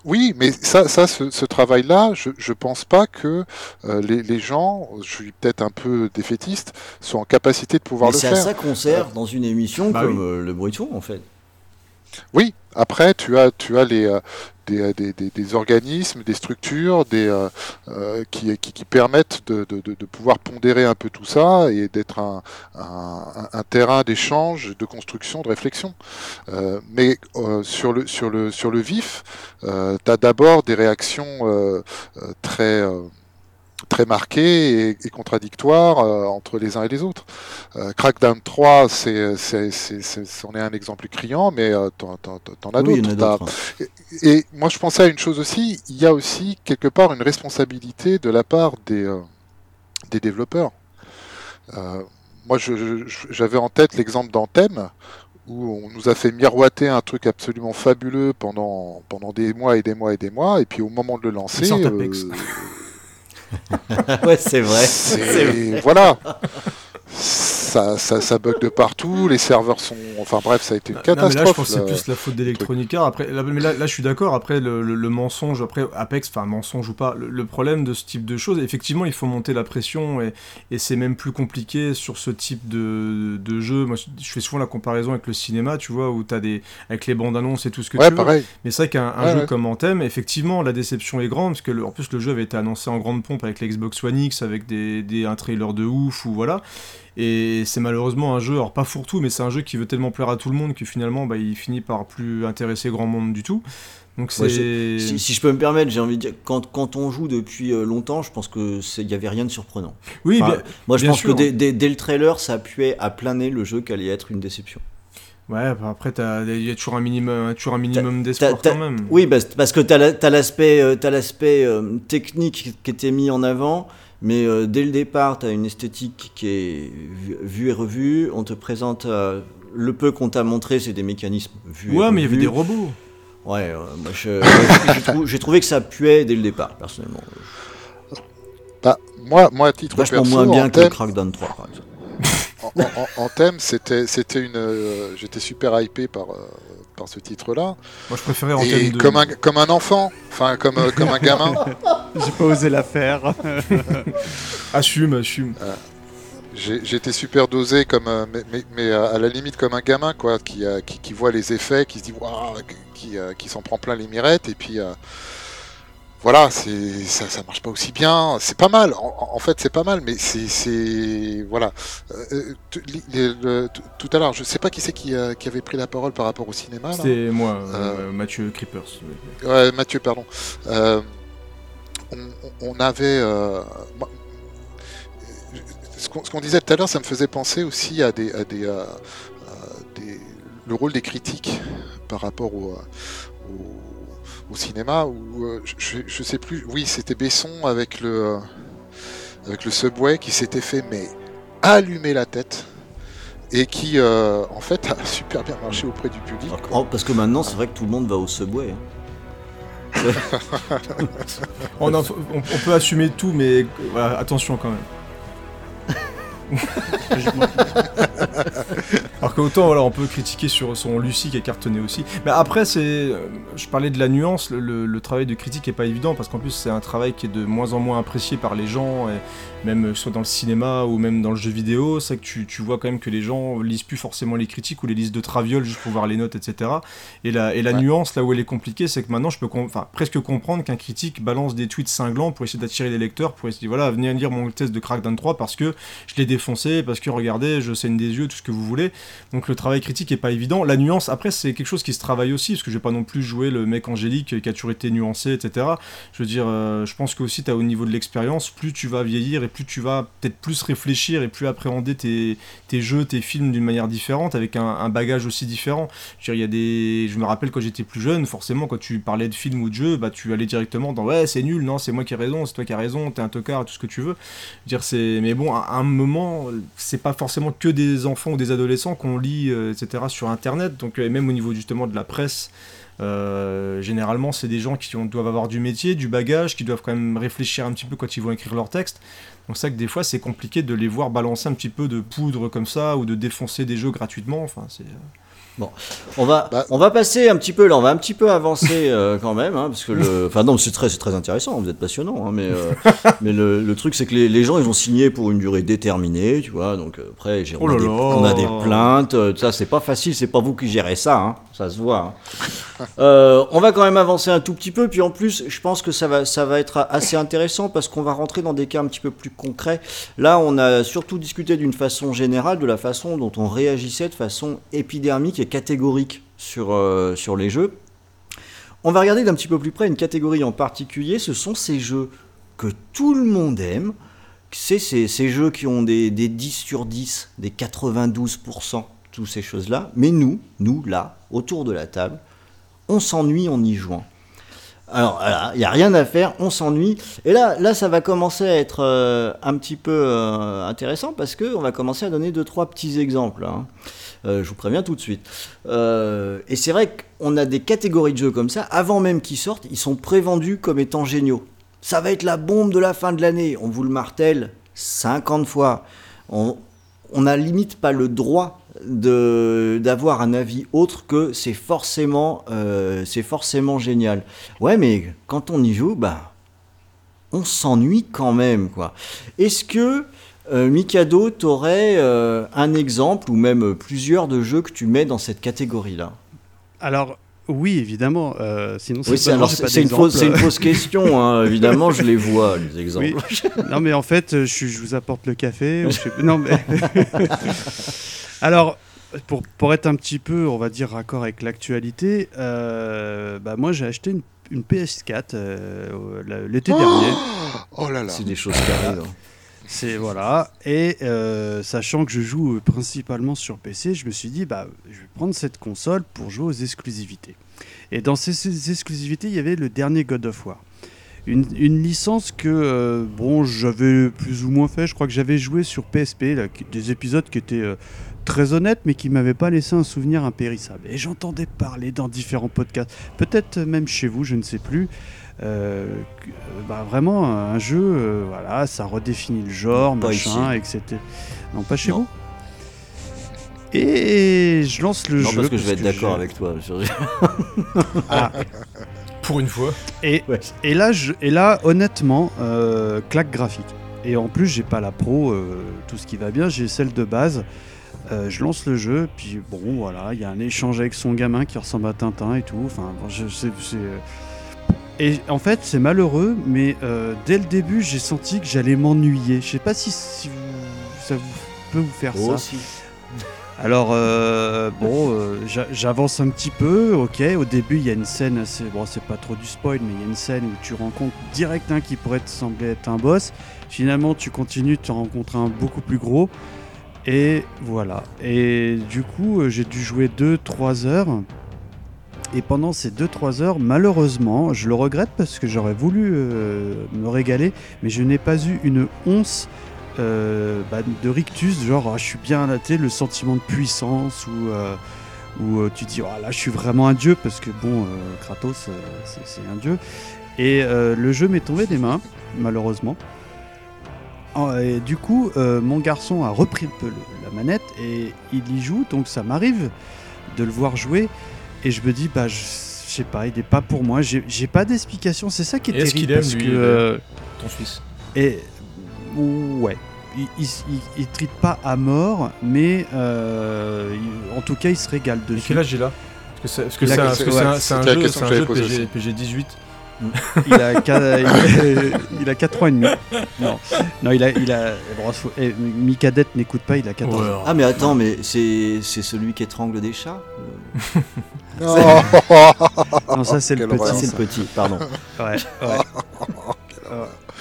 Oui, mais ça, ça ce, ce travail-là, je, je pense pas que euh, les, les gens, je suis peut-être un peu défaitiste, soient en capacité de pouvoir Mais le c'est à faire. ça qu'on sert dans une émission Bah comme oui. euh, le bruit de fond, en fait. Oui, après, tu as, tu as les, euh, des, euh, des, organismes, des structures euh, euh, qui, permettent de, pouvoir pondérer un peu tout ça et d'être un, terrain d'échange, de construction, de réflexion. Mais sur, le, sur, le, vif, tu as d'abord des réactions très... très marquées et, et contradictoires euh, entre les uns et les autres. Euh, Crackdown 3, c'est, c'est, c'est, c'est, c'en est un exemple criant, mais euh, t'en, t'en, t'en as oui, d'autres. d'autres. et moi, je pensais à une chose aussi. Il y a aussi quelque part une responsabilité de la part des, des développeurs. Moi, je- je- j'avais en tête l'exemple d'Anthem, où on nous a fait miroiter un truc absolument fabuleux pendant, pendant des mois et des mois et des mois, et puis au moment de le lancer, euh. Ouais, c'est vrai. c'est voilà, ça, ça, ça bug de partout, les serveurs sont, enfin bref, ça a été une Non, mais là, je catastrophe. pense que c'est plus la faute d'Electronic Arts. Après, là, mais là, là, je suis d'accord. Après, le, le- le mensonge, après Apex, enfin mensonge ou pas, le, le problème de ce type de choses, effectivement, il faut monter la pression et, et c'est même plus compliqué sur ce type de, de jeu. Moi, je fais souvent la comparaison avec le cinéma, tu vois, où t'as des avec les bandes annonces et tout ce que Ouais, tu veux. pareil. Mais c'est vrai qu'un Ouais, jeu ouais. comme Anthem, effectivement, la déception est grande, parce que en plus le jeu avait été annoncé en grande pompe avec l'Xbox One X, avec des, des- un trailer de ouf, ou voilà. Et c'est malheureusement un jeu, alors pas fourre-tout, mais c'est un jeu qui veut tellement plaire à tout le monde que finalement, bah, il finit par plus intéresser grand monde du tout. Donc c'est... Ouais, Si, si je peux me permettre, j'ai envie de dire, quand, quand on joue depuis euh, longtemps, je pense que c'est- il n'y avait rien de surprenant. Oui, Enfin, bien- Moi, je pense sûr. que dès, dès- dès le trailer, ça appuyait à plein nez le jeu qu'allait être une déception. ouais, bah, après, il y a toujours un minimum, toujours un minimum d'espoir quand même. Oui, parce, parce que tu as l'aspect euh, l'aspect, euh, technique qui était mis en avant, mais euh, dès le départ, tu as une esthétique qui est vue, et revue. On te présente euh, le peu qu'on t'a montré, c'est des mécanismes vus. et Ouais, mais il y avait des robots. Ouais, euh, moi, j'ai trou- j'ai trouvé que ça puait dès le départ, personnellement. Bah, moi, moi, à titre Vachement perso, moins bien en que le thème, Crackdown 3, par exemple. en, en- en thème, c'était, c'était une, euh, j'étais super hypé par, euh, par ce titre-là. Moi, je préférais en Et thème de... comme un, comme un enfant, enfin comme, euh, comme un gamin. J'ai pas osé la faire. Assume, assume. J'ai- J'étais super dosé, comme, euh, mais, mais, mais, euh, à la limite comme un gamin, quoi, qui, euh, qui, qui voit les effets, qui se dit waouh, qui, euh, qui s'en prend plein les mirettes, et puis euh, voilà, c'est ça, ça marche pas aussi bien. C'est pas mal, en, en fait, c'est pas mal, mais c'est, c'est voilà. Euh, euh, tout- le- à l'heure, je sais pas qui c'est qui, euh, qui avait pris la parole par rapport au cinéma. C'était moi, euh, Mathieu Creepers. Ouais, Mathieu, pardon. On, avait. moi- ce qu'on disait tout à l'heure, ça me faisait penser aussi à des, à des, à des- le rôle des critiques par rapport au, au, au cinéma. Où, euh, je, sais plus. Oui, c'était Besson avec le, euh, avec le Subway qui s'était fait mais allumer la tête et qui euh, en fait a super bien marché auprès du public. Oh, parce que maintenant, c'est vrai que tout le monde va au Subway. hein. On, a- on- on peut assumer tout, mais voilà, attention quand même. Alors qu'autant voilà, on peut critiquer sur son Lucie qui est cartonné aussi. Mais après, c'est, euh, je parlais de la nuance, le, travail de critique est pas évident parce qu'en plus c'est un travail qui est de moins en moins apprécié par les gens, et même euh, soit dans le cinéma ou même dans le jeu vidéo. C'est que tu, tu vois quand même que les gens lisent plus forcément les critiques ou les lisent de traviole juste pour voir les notes, etc. Et la, et la Ouais. nuance, là où elle est compliquée, c'est que maintenant je peux com- presque comprendre qu'un critique balance des tweets cinglants pour essayer d'attirer les lecteurs, pour essayer, voilà, venir lire mon test de Crackdown 3 parce que je l'ai défoncé, parce que regardez, je saigne des yeux, tout ce que vous voulez. Donc le travail critique est pas évident. La nuance, après, c'est quelque chose qui se travaille aussi, parce que je vais pas non plus jouer le mec angélique qui a toujours été nuancé, etc. Je veux dire, euh, je pense que aussi, as, au niveau de l'expérience, plus tu vas vieillir et plus tu vas peut-être plus réfléchir et plus appréhender tes, tes jeux, tes films d'une manière différente, avec un, bagage aussi différent. Je y a des... Je me rappelle quand j'étais plus jeune, forcément, quand tu parlais de films ou de jeux, bah, tu allais directement dans ouais, c'est nul, non, c'est moi qui ai raison, c'est toi qui as raison, t'es un tocard, tout ce que tu veux. Dire. Mais bon, à un moment, c'est pas forcément que des enfants ou des adolescents qu'on lit, euh, etc., sur Internet. Donc, euh, et même au niveau justement de la presse, euh, généralement, c'est des gens qui ont- doivent avoir du métier, du bagage, qui doivent quand même réfléchir un petit peu quand ils vont écrire leur texte. Donc c'est vrai que des fois, c'est compliqué de les voir balancer un petit peu de poudre comme ça ou de défoncer des jeux gratuitement. Enfin, c'est... On va, Bah- on va passer un petit peu là, on va un petit peu avancer euh, quand même, hein, parce que le, enfin non, c'est très, c'est très intéressant, vous êtes passionnant, hein, mais, euh, mais le, le truc c'est que les, les gens ils ont signé pour une durée déterminée, tu vois, donc euh, après j'ai, on, Oh a des, on a des plaintes, euh, ça c'est pas facile, c'est pas vous qui gérez ça, hein, ça se voit. hein. Euh, on va quand même avancer un tout petit peu, puis en plus je pense que ça va, être assez intéressant parce qu'on va rentrer dans des cas un petit peu plus concrets. Là on a surtout discuté d'une façon générale de la façon dont on réagissait de façon épidermique et catégorique sur, euh, les jeux. On va regarder d'un petit peu plus près une catégorie en particulier, ce sont ces jeux que tout le monde aime. C'est ces, ces jeux qui ont des, des 10 sur 10, des 92%, toutes ces choses-là. Mais nous, nous, là, autour de la table, on s'ennuie en y jouant. Alors, il n'y a rien à faire, on s'ennuie. Et là, là, ça va commencer à être euh, un petit peu euh, intéressant parce qu'on va commencer à donner deux, trois petits exemples. hein. Euh, je vous préviens tout de suite. Et c'est vrai qu'on a des catégories de jeux comme ça, avant même qu'ils sortent, ils sont prévendus comme étant géniaux. Ça va être la bombe de la fin de l'année, on vous le martèle 50 fois. On, n'a limite pas le droit d'avoir un avis autre que c'est forcément euh, c'est forcément génial. Ouais, mais quand on y joue, bah on s'ennuie quand même quoi. Est-ce que euh, Mikado, t'aurais euh, un exemple ou même plusieurs de jeux que tu mets dans cette catégorie-là? Alors, oui, évidemment. euh, sinon, Oui, c'est une fausse c'est une fausse question. hein. Évidemment, je les vois les exemples. Oui. non, mais en fait, euh, je, vous apporte le café. je Non, mais. Alors, pour, pour être un petit peu, on va dire, raccord avec l'actualité, euh, bah, moi j'ai acheté une, une PS4 euh, l'été dernier. Oh là là. C'est des choses qui arrivent. C'est voilà. Et euh, sachant que je joue euh, principalement sur PC, je me suis dit, bah, je vais prendre cette console pour jouer aux exclusivités. Et dans ces, exclusivités, il y avait le dernier God of War. Une, licence que, euh, bon, j'avais plus ou moins fait. Je crois que j'avais joué sur PSP, des épisodes qui étaient très honnêtes, mais qui m'avaient pas laissé un souvenir impérissable. Et j'entendais parler dans différents podcasts, peut-être même chez vous, je ne sais plus. Euh, euh, bah, vraiment un jeu, euh, voilà, ça redéfinit le genre, Pas machin, etc. Non, pas chez Non. vous. Et je lance le Non, jeu. parce que je vais être d'accord avec toi. sur- Ah, Pour une fois. et, Ouais. et là, je, et là, honnêtement, euh, claque graphique. Et en plus, j'ai pas la pro, euh, tout ce qui va bien, j'ai celle de base. Euh, je lance le jeu, puis bon, voilà, il y a un échange avec son gamin qui ressemble à Tintin et tout. Enfin, bon, je, c'est, c'est, euh, Et en fait, c'est malheureux, mais euh, dès le début, j'ai senti que j'allais m'ennuyer. Je sais pas si, si vous- ça vous, peut vous faire ça. Aussi. Alors, euh, bon, euh, j'a- j'avance un petit peu, ok. Au début, il y a une scène assez. Bon, c'est pas trop du spoil, mais il y a une scène où tu rencontres direct un qui pourrait te sembler être un boss. Finalement, tu continues, tu en rencontres un beaucoup plus gros. Et voilà. Et du coup, j'ai dû jouer 2-3 heures. Et pendant ces 2-3 heures, malheureusement, je le regrette parce que j'aurais voulu euh, me régaler, mais je n'ai pas eu une once euh, bah, de rictus, genre ah, je suis bien là, le sentiment de puissance où, euh, où tu dis oh, là je suis vraiment un dieu parce que bon, Kratos c'est un dieu. Et le jeu m'est tombé des mains, malheureusement. Et du coup, mon garçon a repris le- la manette et il y joue, donc ça m'arrive de le voir jouer et je me dis bah je, sais pas, il est pas pour moi. J'ai pas d'explication. C'est ça qui est Et est-ce terrible qu'il aime, parce lui, que euh, Ton Suisse. et ouais, il, il, il- il trite pas à mort, mais euh, il- en tout cas il se régale Et dessus. quel âge il a? Parce que c'est parce que Il a c'est un, quel- parce que ouais, c'est un- un jeu, un jeu PG. PG 18. Il a, qua- il, il a 4 ans et demi. Non, non il a, il a, bon, faut- eh, Mikadette n'écoute pas, il a 14 ans. Ah mais attends, mais c'est c'est celui qui étrangle des chats Oh, Non, ça c'est le petit. C'est le petit, pardon. Ouais, ouais.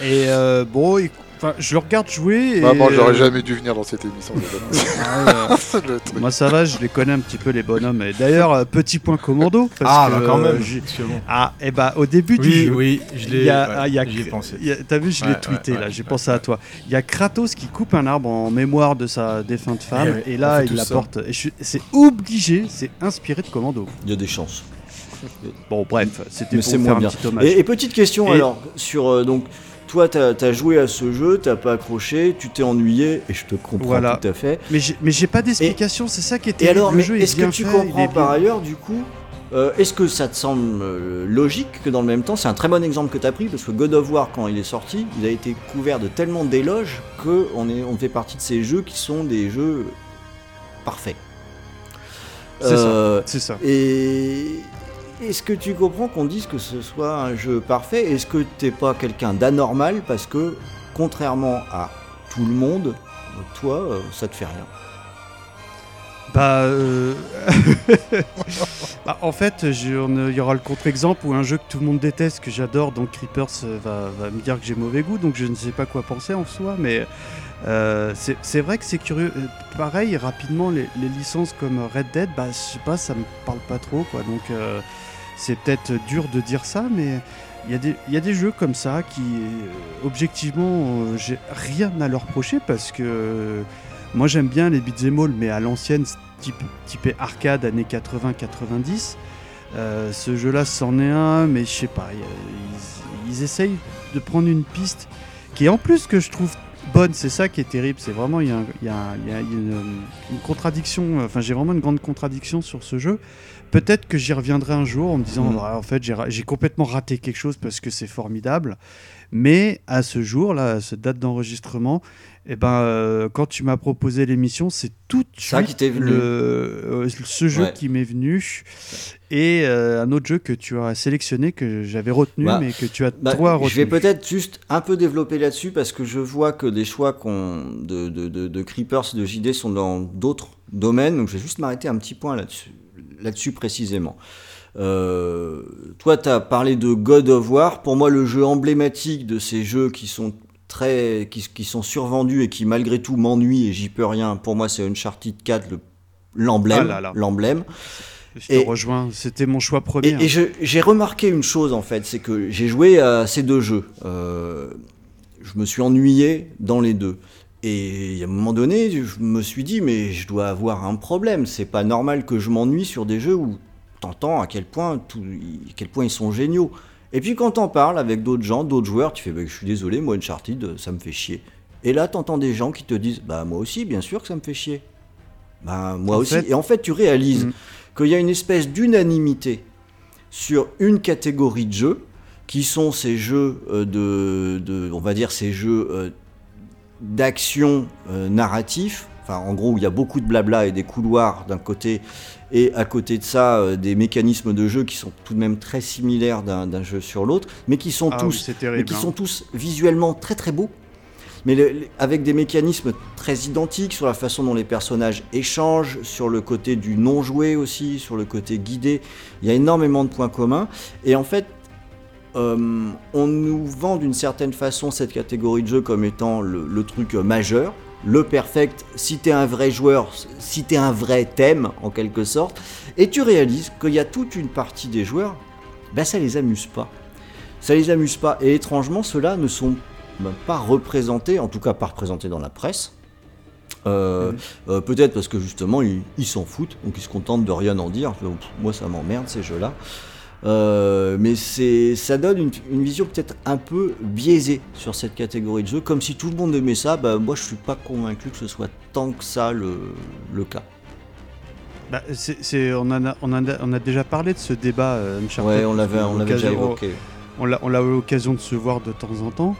Et euh, bon, il- enfin, je le regarde jouer. Et, Maman, j'aurais euh, jamais dû venir dans cette émission. ah, truc. Moi ça va, je les connais un petit peu les bonhommes. Et d'ailleurs, euh, petit point commando. Parce Ah, que, bah quand même. euh. Ah, et bah au début du Oui, jeu, oui, je l'ai. il y a, ouais, ah, il y a- J'y ai pensé. il y a- T'as vu, je l'ai Ouais, tweeté ouais, là, ouais, j'ai ouais, pensé à toi. Il y a Kratos qui coupe un arbre en mémoire de sa défunte femme, Eh oui, et là il la porte. Et je suis- c'est obligé, c'est inspiré de Commando. Il y a des chances. Bon, bref, c'était Mais pour c'est faire moins un bien. petit hommage. Et, et petite question Et- alors, sur euh, donc, toi t'as as joué à ce jeu, t'as pas accroché, tu t'es ennuyé, et je te comprends Voilà. tout à fait. Mais j'ai- pas d'explication, c'est ça qui est Et alors, le mais jeu est est-ce que tu fait, comprends par ailleurs, du coup, euh, est-ce que ça te semble euh, logique que dans le même temps, c'est un très bon exemple que tu as pris, parce que God of War, quand il est sorti, il a été couvert de tellement d'éloges qu'on on fait partie de ces jeux qui sont des jeux parfaits. C'est ça. Euh, C'est ça. Et est-ce que tu comprends qu'on dise que ce soit un jeu parfait? Est-ce que t'es pas quelqu'un d'anormal parce que, contrairement à tout le monde, toi, euh, ça te fait rien? Bah, euh, bah, en fait, il y aura le contre-exemple où un jeu que tout le monde déteste, que j'adore, donc Creepers euh, va, me dire que j'ai mauvais goût, donc je ne sais pas quoi penser en soi, mais euh, c'est vrai que c'est curieux. Pareil, rapidement, les, licences comme Red Dead, bah, je sais pas, ça me parle pas trop, quoi. Donc, c'est peut-être dur de dire ça, mais il y, a des- jeux comme ça qui, euh, objectivement, euh, j'ai rien à leur reprocher parce que euh, moi j'aime bien les beat'em all, mais à l'ancienne, type, typé arcade années 80-90. Euh, ce jeu-là, c'en est un, mais je sais pas, ils, essayent de prendre une piste qui est en plus que je trouve bonne, c'est ça qui est terrible, c'est vraiment, il y a, une contradiction, enfin j'ai vraiment une grande contradiction sur ce jeu. Peut-être que j'y reviendrai un jour en me disant, Mhm. Ah, en fait j'ai complètement raté quelque chose parce que c'est formidable. Mais à ce jour, là, à cette date d'enregistrement, eh ben, euh, quand tu m'as proposé l'émission, c'est tout de Ça suite qui t'est venu. le, euh, ce jeu Ouais. qui m'est venu et euh, un autre jeu que tu as sélectionné que j'avais retenu Bah, mais que tu as Bah, toi retenu. je vais peut-être juste un peu développer là-dessus parce que je vois que des choix qu'on de, de, de, de Creepers et de JD sont dans d'autres domaines, donc je vais juste m'arrêter un petit point là-dessus, là-dessus précisément. Euh, toi, tu as parlé de God of War. Pour moi, le jeu emblématique de ces jeux qui sont très, qui, qui sont survendus et qui malgré tout m'ennuient et j'y peux rien. Pour moi, c'est Uncharted 4, le- l'emblème, Ah là. l'emblème. Je te et- rejoins, c'était mon choix premier. Et, et je- j'ai remarqué une chose en fait, c'est que j'ai joué à ces deux jeux. Euh, je me suis ennuyé dans les deux. Et à un moment donné, je me suis dit, mais je dois avoir un problème. C'est pas normal que je m'ennuie sur des jeux où t'entends à quel point, tout, à quel point ils sont géniaux. Et puis quand t'en parles avec d'autres gens, d'autres joueurs, tu fais, bah, je suis désolé, moi Uncharted, ça me fait chier. Et là, t'entends des gens qui te disent, bah moi aussi, bien sûr que ça me fait chier. Bah moi En aussi. fait- Et en fait, tu réalises Mm. qu'il y a une espèce d'unanimité sur une catégorie de jeux qui sont ces jeux euh, de, de- on va dire ces jeux euh, d'action euh, narratif. Enfin, en gros, où il y a beaucoup de blabla et des couloirs d'un côté, et à côté de ça, euh, des mécanismes de jeu qui sont tout de même très similaires d'un jeu sur l'autre, mais qui sont Ah tous mais qui hein. sont tous visuellement très très beaux, mais le- le- avec des mécanismes très identiques sur la façon dont les personnages échangent, sur le côté du non joué aussi, sur le côté guidé. Il y a énormément de points communs. Et en fait, euh, on nous vend d'une certaine façon cette catégorie de jeu comme étant le, le truc euh, majeur. Le perfect, si t'es un vrai joueur, si t'es un vrai thème en quelque sorte, et tu réalises qu'il y a toute une partie des joueurs, ben ça les amuse pas ça les amuse pas. Et étrangement, ceux-là ne sont même pas représentés, en tout cas pas représentés dans la presse. Euh, euh, Peut-être parce que justement, ils s'en foutent, donc ils se contentent de rien en dire. Moi, ça m'emmerde ces jeux-là. Euh, mais ça donne une, une vision peut-être un peu biaisée sur cette catégorie de jeux, comme si tout le monde aimait ça. Bah, moi, je suis pas convaincu que ce soit tant que ça le, le cas. Bah, c'est- on, en a, on, en a, on a déjà parlé de ce débat euh, Uncharted. Ouais, on l'avait, déjà évoqué. On l'a, on a eu l'occasion de se voir de temps en temps.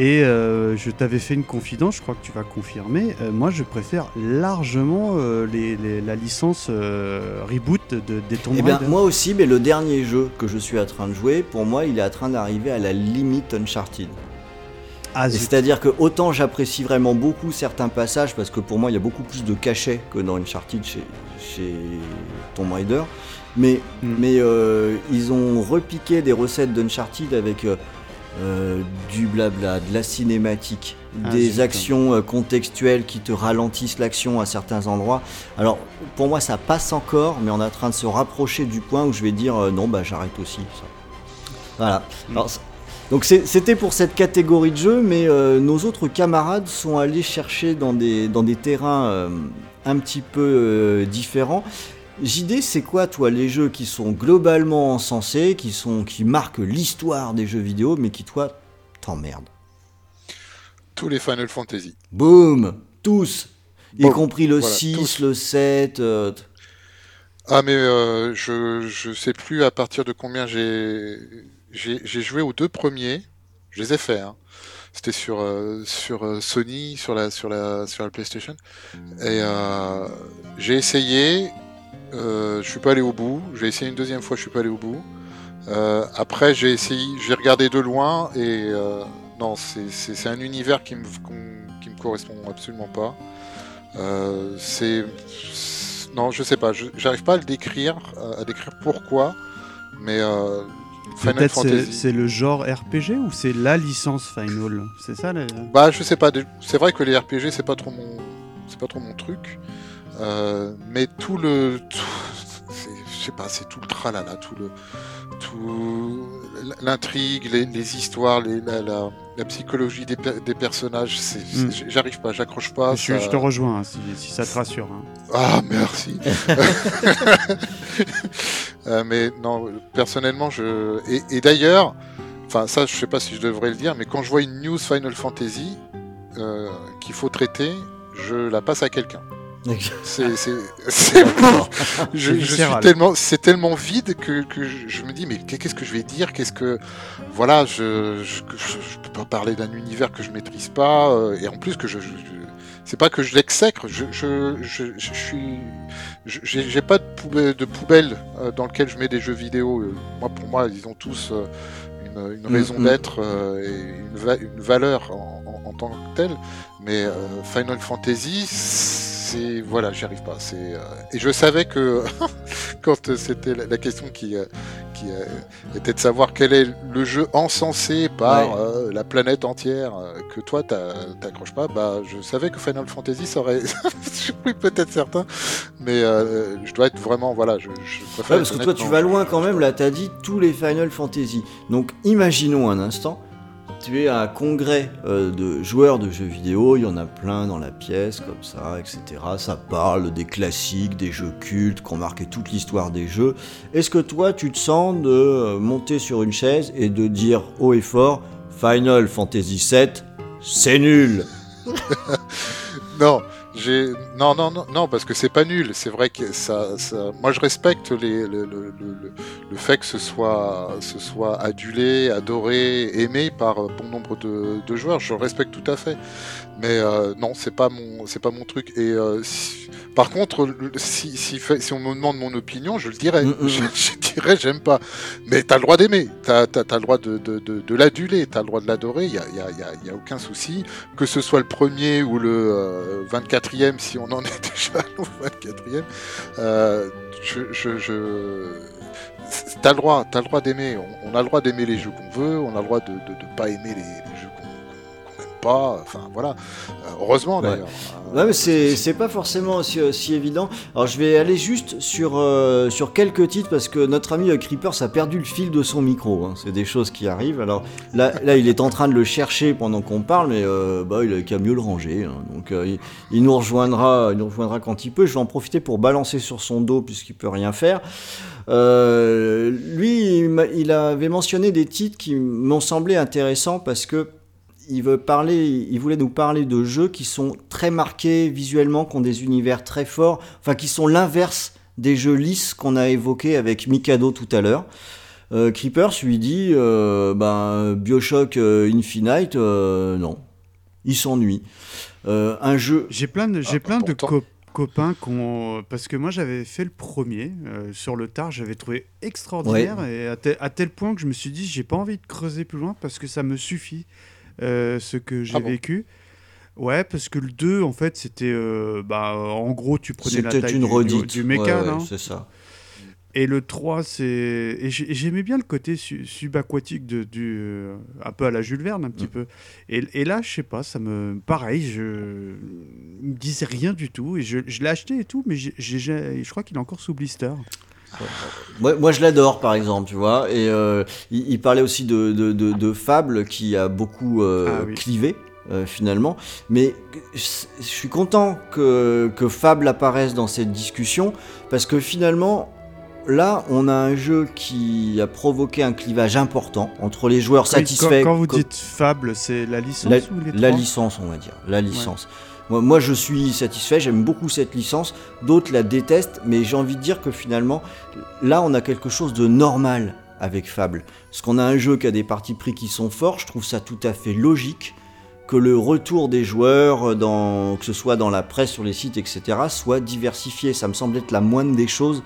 Et euh, je t'avais fait une confidence, je crois que tu vas confirmer. Euh, moi, je préfère largement euh, les, les- la licence reboot de, des Tomb Eh bien, Raider. moi aussi, mais le dernier jeu que je suis en train de jouer, pour moi, il est en train d'arriver à la limite Uncharted. Ah. C'est-à-dire que autant j'apprécie vraiment beaucoup certains passages, parce que pour moi, il y a beaucoup plus de cachets que dans Uncharted chez, chez Tomb Raider, mais, Mm. mais ils ont repiqué des recettes d'Uncharted avec euh, du blabla, de la cinématique, Ah, des actions euh, contextuelles qui te ralentissent l'action à certains endroits. Alors, pour moi, ça passe encore, mais on est en train de se rapprocher du point où je vais dire euh, non, bah j'arrête aussi. Ça. Voilà. Mm. Alors, donc c'était pour cette catégorie de jeu, mais nos autres camarades sont allés chercher dans des, dans des terrains un petit peu différents. JD, c'est quoi, toi, les jeux qui sont globalement encensés, qui, sont, qui marquent l'histoire des jeux vidéo, mais qui, toi, t'emmerdent? Tous les Final Fantasy. Boum Tous Y compris le Voilà, 6, tous. le 7. euh, Ah mais euh, je je sais plus à partir de combien j'ai joué aux deux premiers. Je les ai faits. Hein. C'était sur euh, sur Sony, sur la sur la sur la PlayStation. Et j'ai essayé. Euh, je suis pas allé au bout. J'ai essayé une deuxième fois. Je suis pas allé au bout. Euh, après j'ai essayé. J'ai regardé de loin et euh, non c'est un univers qui me qui me correspond absolument pas. C'est non, je sais pas, j'arrive pas à le décrire, à décrire pourquoi, mais Final Peut-être c'est, Fantasy. c'est le genre RPG ou c'est la licence Final C'est ça le... Bah, je sais pas. C'est vrai que les RPG c'est pas trop mon, c'est pas trop mon truc, euh, mais tout le, je sais pas, c'est tout le tralala, tout le, tout l'intrigue, les, les histoires, les, la, la, la psychologie des, per- des personnages. c'est c'est- Mm. J'arrive pas, j'accroche pas. je, ça- je te rejoins hein, si, si ça te rassure. hein. Ah merci. Euh, mais non, personnellement, je et, et d'ailleurs, enfin ça, je sais pas si je devrais le dire, mais quand je vois une news Final Fantasy euh, qu'il faut traiter, je la passe à quelqu'un. C'est, je, je suis tellement, c'est tellement vide que, que je, je me dis mais qu'est-ce que je vais dire, qu'est-ce que, voilà, je, peux pas parler d'un univers que je maîtrise pas euh, et en plus que je, c'est pas que je l'exècre, je, je, je, je suis, j'ai, pas de poubelle, de poubelle euh, dans lequel je mets des jeux vidéo. Euh, Moi, pour moi, ils ont tous euh, une, une Mm, raison mm. d'être et une, va- une valeur en, en- en tant que telle. Mais Final Fantasy, c'est voilà, j'y arrive pas. C'est euh, et je savais que quand c'était la, la question qui euh, qui euh, était de savoir quel est le jeu encensé par Ouais. la planète entière que toi t'accroches pas, bah je savais que Final Fantasy ça aurait, peut-être certain, mais je dois être vraiment voilà, je, je préfère Ouais, parce que toi, tu vas loin quand même. Là, t'as dit tous les Final Fantasy. Donc, imaginons un instant. Tu es à un congrès euh, de joueurs de jeux vidéo, il y en a plein dans la pièce, comme ça, etc. Ça parle des classiques, des jeux cultes qui ont marqué toute l'histoire des jeux. Est-ce que toi, tu te sens de euh, monter sur une chaise et de dire haut et fort Final Fantasy VII, c'est nul? Non, non non non parce que c'est pas nul. C'est vrai que ça, moi je respecte le, fait que ce soit adulé, adoré, aimé par bon nombre de, joueurs. Je respecte tout à fait. Mais euh, non, c'est pas mon pas mon truc. Euh, par contre, si, si, fait- si on me demande mon opinion, je le dirais. Mm, mm, je, je dirais j'aime pas. Mais t'as le droit d'aimer. T'as as, le droit de, de, de, de l'aduler. T'as le droit de l'adorer. Il y a, y, a, y, a, y a aucun souci que ce soit le premier ou le euh, 24e, si on en est déjà au 24e, euh, je, je, je... T'as le droit, t'as le droit d'aimer. On, on a le droit d'aimer les jeux qu'on veut, on a le droit de ne pas aimer les, les pas. Enfin voilà. Euh, heureusement Ouais. d'ailleurs. Ouais, mais c'est pas forcément aussi, aussi évident. Alors, je vais aller juste sur, euh, sur quelques titres parce que notre ami euh, Creepers a perdu le fil de son micro. hein. C'est des choses qui arrivent. Alors là, là, il est en train de le chercher pendant qu'on parle, mais euh, bah, il a qu'à mieux le ranger. hein. Donc, euh, il, il nous rejoindra, il nous rejoindra quand il peut. Je vais en profiter pour balancer sur son dos puisqu'il peut rien faire. Lui, il avait mentionné des titres qui m'ont semblé intéressants parce que il veut parler, il voulait nous parler de jeux qui sont très marqués visuellement, qui ont des univers très forts, enfin qui sont l'inverse des jeux lisses qu'on a évoqués avec Mikado tout à l'heure. Euh, Creepers lui dit, euh, ben Bioshock euh, Infinite, euh, non, il s'ennuie. Euh, un jeu, J'ai plein de, j'ai Ah, plein de co- copains qui ont. Parce que moi, j'avais fait le premier euh, sur le tard, j'avais trouvé extraordinaire. Et à, tel- à tel point que je me suis dit, j'ai pas envie de creuser plus loin parce que ça me suffit euh, ce que j'ai Ah bon vécu. Ouais, parce que le 2, en fait, c'était. euh, bah, en gros, tu prenais la taille une du, du, redite. du méca, Ouais, ouais, non c'est ça. Et le 3, c'est. Et j'ai- j'aimais bien le côté su- subaquatique de, du. euh, un peu à la Jules Verne, un petit Mm. peu. Et, et là, je sais pas, ça me. Pareil, je. Il me disait rien du tout. Et je, je l'ai acheté et tout, mais je crois qu'il est encore sous blister. Moi, moi, je l'adore, par exemple, tu vois. Et euh, il, il parlait aussi de, de, de, de Fable qui a beaucoup euh, Ah oui. clivé. euh, finalement, mais je je suis content que, que Fable apparaisse dans cette discussion parce que finalement, là, on a un jeu qui a provoqué un clivage important entre les joueurs satisfaits. Quand, quand vous dites Fable, c'est la licence la, ou les la licence, on va dire. La licence. Moi, moi, je suis satisfait, j'aime beaucoup cette licence. D'autres la détestent, mais j'ai envie de dire que finalement, là, on a quelque chose de normal avec Fable. Parce qu'on a un jeu qui a des parties pris qui sont forts, je trouve ça tout à fait logique que le retour des joueurs, que ce soit dans la presse, sur les sites, etc., soit diversifié. Ça me semble être la moindre des choses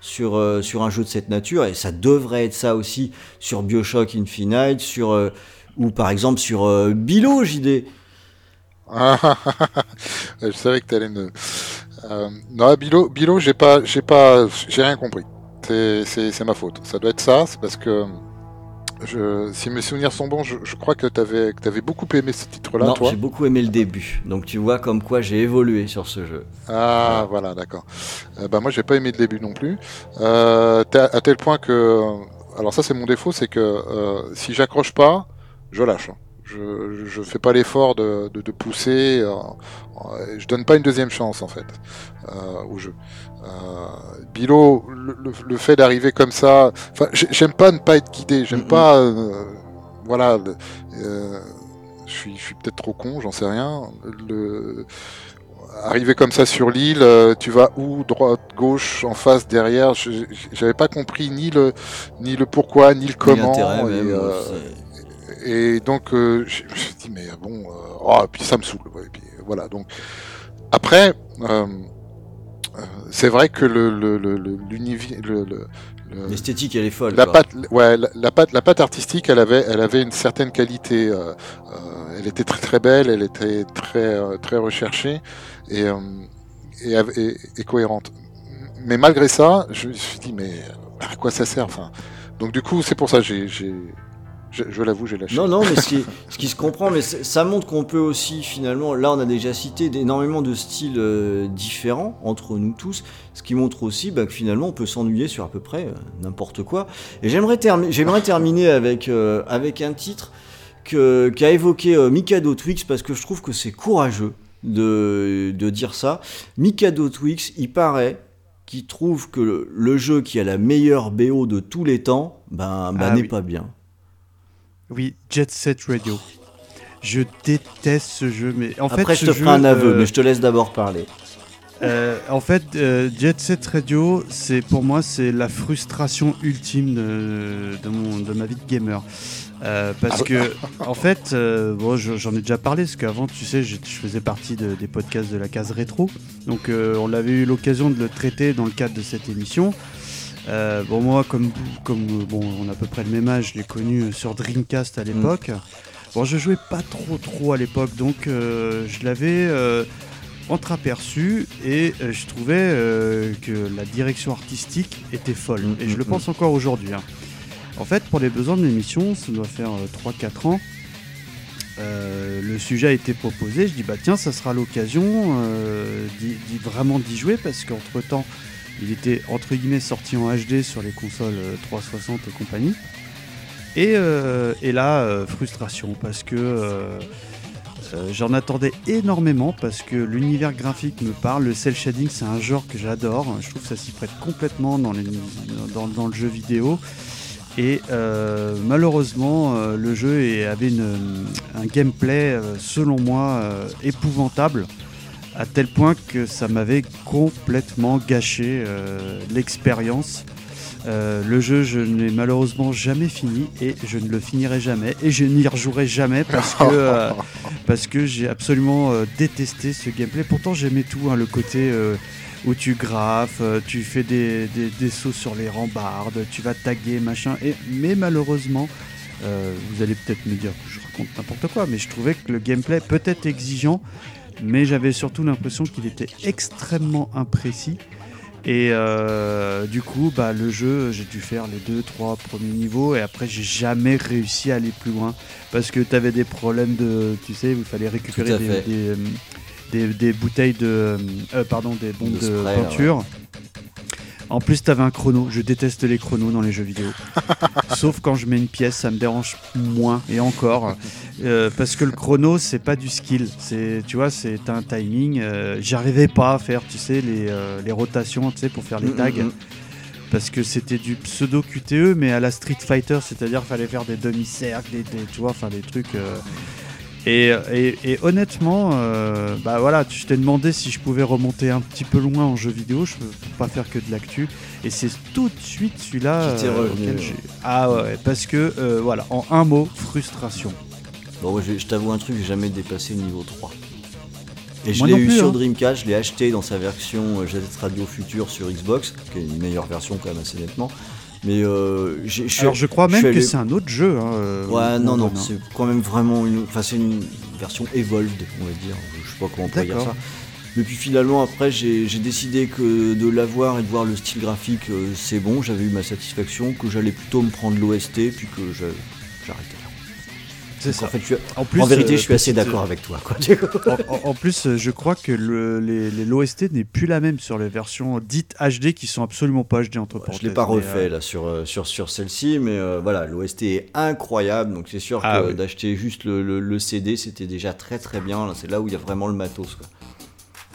sur, euh, sur un jeu de cette nature, et ça devrait être ça aussi sur Bioshock Infinite, sur, euh, ou par exemple sur euh, Bilo, JD. je savais que t'allais me. Euh, non, Bilo, Bilo, j'ai pas, j'ai pas, j'ai rien compris. C'est, ma faute. Ça doit être ça, c'est parce que je, si mes souvenirs sont bons, je, je crois que tu avais, que avais beaucoup aimé ce titre-là, Non, j'ai beaucoup aimé le début. Donc tu vois comme quoi j'ai évolué sur ce jeu. Ah, voilà, d'accord. Euh, bah, moi, j'ai pas aimé le début non plus. Euh, à tel point que. Alors, ça, c'est mon défaut, c'est que euh, si j'accroche pas, je lâche. hein. Je, je fais pas l'effort de, de, de pousser. euh, je donne pas une deuxième chance, en fait, euh, au jeu. Euh, Bilo, le, le- le fait d'arriver comme ça. J'aime pas ne pas être guidé. J'aime Mhm. pas. voilà. je suis, je suis peut-être trop con, j'en sais rien. Le, arriver comme ça sur l'île, tu vas où, droite, gauche, en face, derrière. J'avais pas compris ni le ni le pourquoi, ni le comment. Et, euh, donc euh, je me suis dit mais bon, euh, oh, et puis ça me saoule. ouais, et puis, voilà. Donc après, euh, euh, c'est vrai que le le le L'esthétique elle est folle. la quoi. pâte, ouais, la, la pâte, la artistique, elle avait, elle avait une certaine qualité. euh, euh, elle était très très belle, elle était très euh, très recherchée et, euh, et, av- et- et cohérente. Mais malgré ça, je me suis dit mais à quoi ça sert Enfin, donc du coup, c'est pour ça, j'ai, je, je l'avoue, j'ai lâché. Non, non, mais ce qui, ce qui se comprend, mais ça montre qu'on peut aussi finalement, là on a déjà cité énormément de styles euh, différents entre nous tous, ce qui montre aussi bah, que finalement on peut s'ennuyer sur à peu près euh, n'importe quoi. Et j'aimerais, termi- j'aimerais terminer avec, euh, avec un titre qu'a évoqué euh, Mikado Twix parce que je trouve que c'est courageux de, de dire ça. Mikado Twix, il paraît qu'il trouve que le, le jeu qui a la meilleure BO de tous les temps, ben, ben Ah n'est oui. pas bien. Oui, Jet Set Radio. Je déteste ce jeu, mais en Après, fait, je te ferai un aveu, euh, mais je te laisse d'abord parler. euh, en fait, euh, Jet Set Radio, c'est pour moi, c'est la frustration ultime de, de mon, de ma vie de gamer. Euh, parce que, en fait, bon, je- j'en ai déjà parlé, parce qu'avant, tu sais, je, je faisais partie de- des podcasts de la case rétro. Donc, on avait eu l'occasion de le traiter dans le cadre de cette émission. Euh, bon, moi, comme, comme euh, bon, on a à peu près le même âge, je l'ai connu sur Dreamcast à l'époque. Bon, je jouais pas trop trop à l'époque, donc euh, je l'avais euh, entreaperçu et euh, je trouvais euh, que la direction artistique était folle. Mm, et je mm, le pense encore aujourd'hui. hein. En fait, pour les besoins de l'émission, ça doit faire euh, 3-4 ans. euh, le sujet a été proposé, je dis bah tiens ça sera l'occasion euh, vraiment d'y jouer parce qu'entre temps il était entre guillemets sorti en HD sur les consoles euh, 360 et compagnie. Et, euh, et là, euh, frustration parce que euh, euh, j'en attendais énormément parce que l'univers graphique me parle. Le cel shading, c'est un genre que j'adore. Je trouve que ça s'y prête complètement dans, dans- le jeu vidéo. Et euh, malheureusement, euh, le jeu avait un gameplay, euh, selon moi, euh, épouvantable à tel point que ça m'avait complètement gâché euh, l'expérience. Euh, le jeu, je ne l'ai malheureusement jamais fini et je ne le finirai jamais et je n'y rejouerai jamais parce que, euh, parce que j'ai absolument détesté ce gameplay. Pourtant, j'aimais tout, hein, le côté où tu graphes, euh, tu fais des, des- des sauts sur les rambardes, tu vas taguer, machin. Et, mais malheureusement, vous allez peut-être me dire que je raconte n'importe quoi, mais je trouvais que le gameplay peut être exigeant, mais j'avais surtout l'impression qu'il était extrêmement imprécis. Et euh, du coup, bah, le jeu, j'ai dû faire les deux, trois premiers niveaux et après, j'ai jamais réussi à aller plus loin parce que tu avais des problèmes de, tu sais, il fallait récupérer des, fait. des, des- des bouteilles de, euh, pardon, des bombes De de, spray, là, peinture. En plus, tu avais un chrono. Je déteste les chronos dans les jeux vidéo. Sauf quand je mets une pièce, ça me dérange moins. Et encore, euh, parce que le chrono, c'est pas du skill. C'est, tu vois, c'est un timing. euh, J'arrivais pas à faire, tu sais, les, euh, les rotations, tu sais, pour faire les Mm, tags. mm, mm. Parce que c'était du pseudo QTE, mais à la Street Fighter, c'est-à-dire qu'il fallait faire des demi-cercles, des, des- tu vois, enfin des trucs. Euh, et, et- et honnêtement, euh, bah voilà, je t'ai demandé si je pouvais remonter un petit peu loin en jeu vidéo, je peux pas faire que de l'actu. Et c'est tout de suite celui-là. Euh, auquel j'ai- Ah ouais, parce que euh, voilà, en un mot, frustration. Bon, ouais, je, je t'avoue un truc, j'ai jamais dépassé le niveau 3. Et je l'ai eu plus, sur hein. Dreamcast, je l'ai acheté dans sa version euh, Gazette Radio Future sur Xbox, qui est une meilleure version quand même assez nettement. Mais euh, Alors je crois même que c'est un autre jeu. hein, euh, Ouais, non, non, c'est quand même vraiment une. Enfin, c'est une version evolved, on va dire. Je sais pas comment on pourrait dire ça. Mais puis finalement, après, j'ai décidé que de l'avoir et de voir le style graphique, euh, c'est bon, j'avais eu ma satisfaction, que j'allais plutôt me prendre l'OST, puis que j'arrêtais ça. En fait, je suis- En, plus, en vérité, euh, je suis assez d'accord avec toi. Quoi. En, plus, euh, je crois que le- les- les- l'OST n'est plus la même sur les versions dites HD qui sont absolument pas HD entre je parenthèses. l'ai pas refait euh, là sur, euh, sur, sur celle-ci, mais euh, voilà, l'OST est incroyable, donc c'est sûr Ah que oui. d'acheter juste le, le- le CD, c'était déjà très très bien. C'est là où il y a vraiment le matos. Quoi.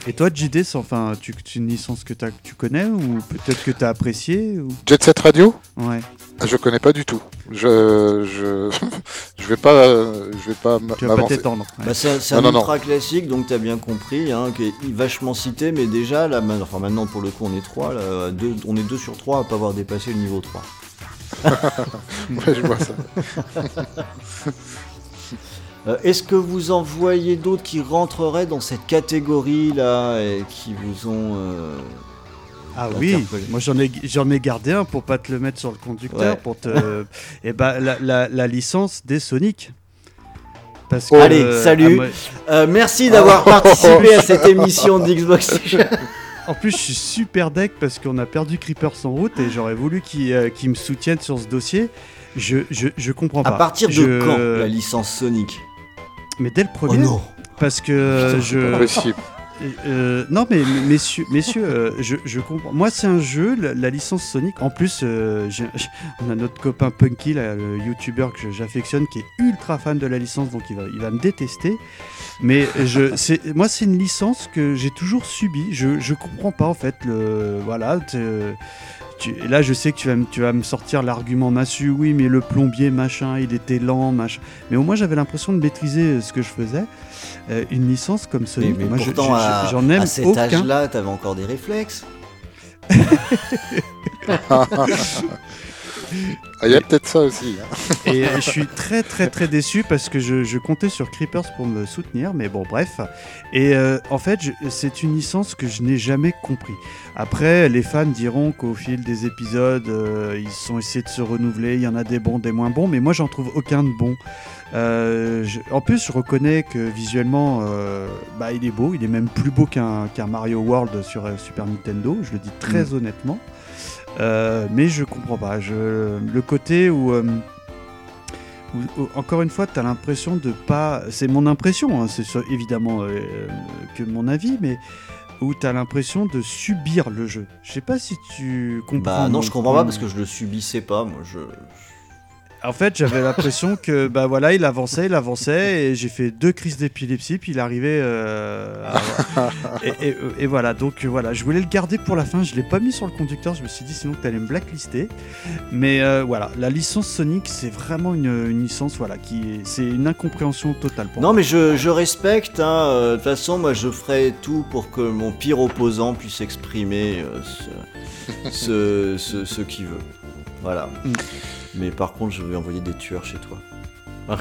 Et toi, JD, c'est enfin, tu, c'est une licence que, tu connais ou peut-être que tu as apprécié ou... Jet Set Radio? Ouais. Je connais pas du tout. Je je je vais pas je vais pas Tu m'avancer. ouais. Bah, c'est un- Non, non. ultra classique, donc tu as bien compris, hein, qui est vachement cité, mais déjà, là, enfin, maintenant pour le coup, on est trois, là, à deux, on est deux sur trois à pas avoir dépassé le niveau 3. Ouais, je vois ça. Euh, Est-ce que vous en voyez d'autres qui rentreraient dans cette catégorie-là et qui vous ont. euh, Ah oui, moi j'en ai, j'en ai gardé un pour pas te le mettre sur le conducteur, Ouais. pour te... Et bah la, la- la licence des Sonic. Parce Oh. Allez, euh, salut. Euh, merci d'avoir participé à cette émission d'Xbox. En plus, je suis super deck parce qu'on a perdu Creepers en route et j'aurais voulu qu'il euh, me soutienne sur ce dossier. Je, je, je comprends pas. à partir de Je- quand la licence Sonic? Mais dès le Oh premier, non parce que euh, Putain, je. Possible. Euh, non mais messieurs, messieurs, euh, je, je comprends. Moi c'est un jeu, la, la licence Sonic. En plus, euh, on a notre copain Punky, là, le youtubeur que j'affectionne, qui est ultra fan de la licence, donc il va, il va me détester. Mais je, c'est, moi c'est une licence que j'ai toujours subie. Je, je comprends pas en fait le, voilà. Tu- là, je sais que tu vas, me- tu vas me sortir l'argument massu, oui, mais le plombier, machin, il était lent, machin. Mais au moins, j'avais l'impression de maîtriser euh, ce que je faisais. Euh, une licence comme Sonic, mais moi, pourtant, je- à, j'en aime à cet aucun. âge-là, t'avais encore des réflexes. Ah, Il y a peut-être ça aussi. hein. Et euh, je suis très très très déçu parce que je, je comptais sur Creepers pour me soutenir, mais bon bref. Et euh, en fait, c'est une licence que je n'ai jamais compris. Après, les fans diront qu'au fil des épisodes, euh, ils ont essayé de se renouveler, il y en a des bons, des moins bons, mais moi j'en trouve aucun de bon. Euh, je- en plus, je reconnais que visuellement, euh, bah, il est beau, il est même plus beau qu'un Mario World sur euh, Super Nintendo, je le dis très honnêtement. Euh, mais je comprends pas. Je, le côté où, euh, où- où, encore une fois, tu as l'impression de pas. C'est mon impression, hein, c'est évidemment euh, que mon avis, mais où tu as l'impression de subir le jeu. Je sais pas si tu comprends. Bah non, je comprends pas parce que je le subissais pas. Moi, je. En fait, j'avais l'impression que bah voilà, il avançait, il avançait, et j'ai fait deux crises d'épilepsie, puis il arrivait. euh, à- et, et- et voilà, donc euh, voilà, je voulais le garder pour la fin, je l'ai pas mis sur le conducteur, je me suis dit sinon que t'allais me blacklister. Mais euh, voilà, la licence Sonic, c'est vraiment une, une licence, voilà, qui est- c'est une incompréhension totale pour Non, moi. mais je, je respecte. hein, euh, De toute façon, moi, je ferai tout pour que mon pire opposant puisse exprimer euh, ce, ce, ce- ce qu'il veut. Voilà. Mm. Mais par contre, je vais envoyer des tueurs chez toi.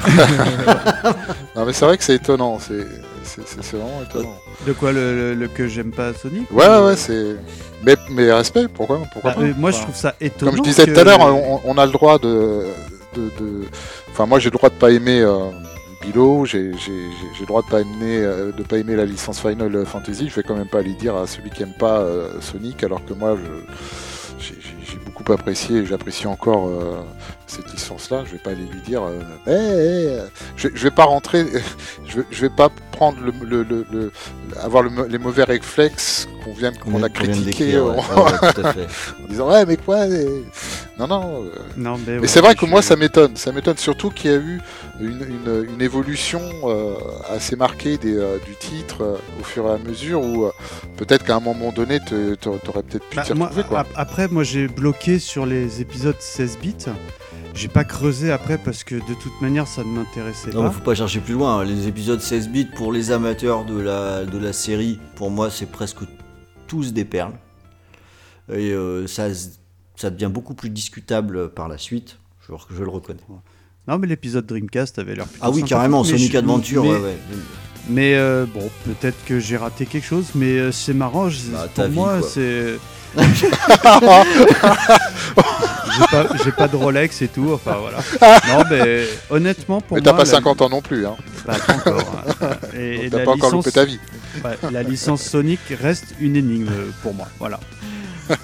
Non, mais c'est vrai que c'est étonnant. C'est c'est- c'est- c'est vraiment étonnant. De quoi le, le- le que j'aime pas Sonic Ouais, ou- ouais, c'est. Mais, mais respect, pourquoi, pourquoi Bah, pas? euh, moi, je trouve ça étonnant. Comme je disais que- tout à l'heure, on, on a le droit de. de, de- Enfin, moi, j'ai le droit de pas aimer euh, Bilo, j'ai j'ai- j'ai- j'ai le droit de pas aimer, euh, de pas aimer la licence Final Fantasy. Je vais quand même pas aller dire à celui qui aime pas euh, Sonic, alors que moi, je- beaucoup apprécié et j'apprécie encore euh, cette licence-là. Je vais pas aller lui dire. euh, Eh, eh, euh, je, je vais pas rentrer. je, vais, je vais pas prendre le, le- le- le- avoir les mauvais réflexes qu'on vient qu'on a ouais. Ah ouais, en disant ouais mais quoi eh. non non euh, Non, mais, mais ouais, c'est vrai que moi ça m'étonne ça m'étonne surtout qu'il y a eu une, une- une évolution euh, assez marquée des, euh, du titre euh, au fur et à mesure où euh, peut-être qu'à un moment donné te- te- t'aurais peut-être pu Bah, moi, retrouver quoi ap- après, moi j'ai bloqué sur les épisodes 16 bits. J'ai pas creusé après parce que de toute manière ça ne m'intéressait Non, mais pas. faut pas chercher plus loin. hein. Les épisodes 16 bits pour les amateurs de la, de la série, pour moi, c'est presque tous des perles. Et euh, ça, ça devient beaucoup plus discutable par la suite. Je, je le reconnais. Non, mais l'épisode Dreamcast avait l'air plutôt Ah oui, carrément, mais Sonic je- Adventure, mais, ouais, ouais. Mais euh, bon, peut-être que j'ai raté quelque chose, mais euh, c'est marrant. Bah, pour moi, c'est. J'ai pas, j'ai pas de Rolex et tout, enfin voilà. Non, mais honnêtement, pour mais moi. t'as pas la- 50 ans non plus hein. Bah, pas encore. hein. Et, et Donc t'as la pas encore licence- loupé ta vie Ouais, la licence Sonic reste une énigme euh, pour moi. Voilà.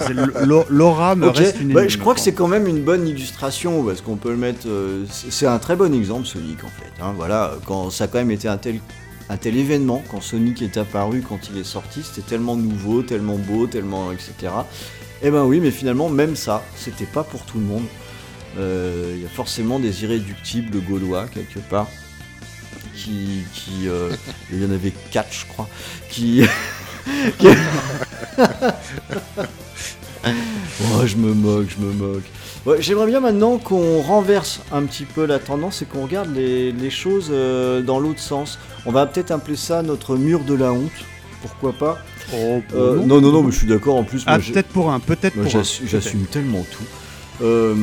C'est l- l'o- L'aura me Ok, reste une bah, énigme. je crois que c'est quand même une bonne illustration parce qu'on peut le mettre. euh, c'est c'est un très bon exemple Sonic en fait. hein, voilà, quand ça a quand même été un tel un tel événement quand Sonic est apparu, quand il est sorti, c'était tellement nouveau, tellement beau, tellement etc. Et ben oui, mais finalement même ça, c'était pas pour tout le monde. Euh, Il y a forcément des irréductibles gaulois quelque part qui, qui euh, il y en avait quatre je crois, qui qui- Oh, je me moque, je me moque. Ouais, J'aimerais bien maintenant qu'on renverse un petit peu la tendance et qu'on regarde les, les choses euh, dans l'autre sens. On va peut-être appeler ça notre mur de la honte. Pourquoi pas. Oh, Euh, Non, non, non, mais je suis d'accord. En plus, Ah, peut-être pour un, peut-être pour un. j'assu- j'assume tellement tout. Euh,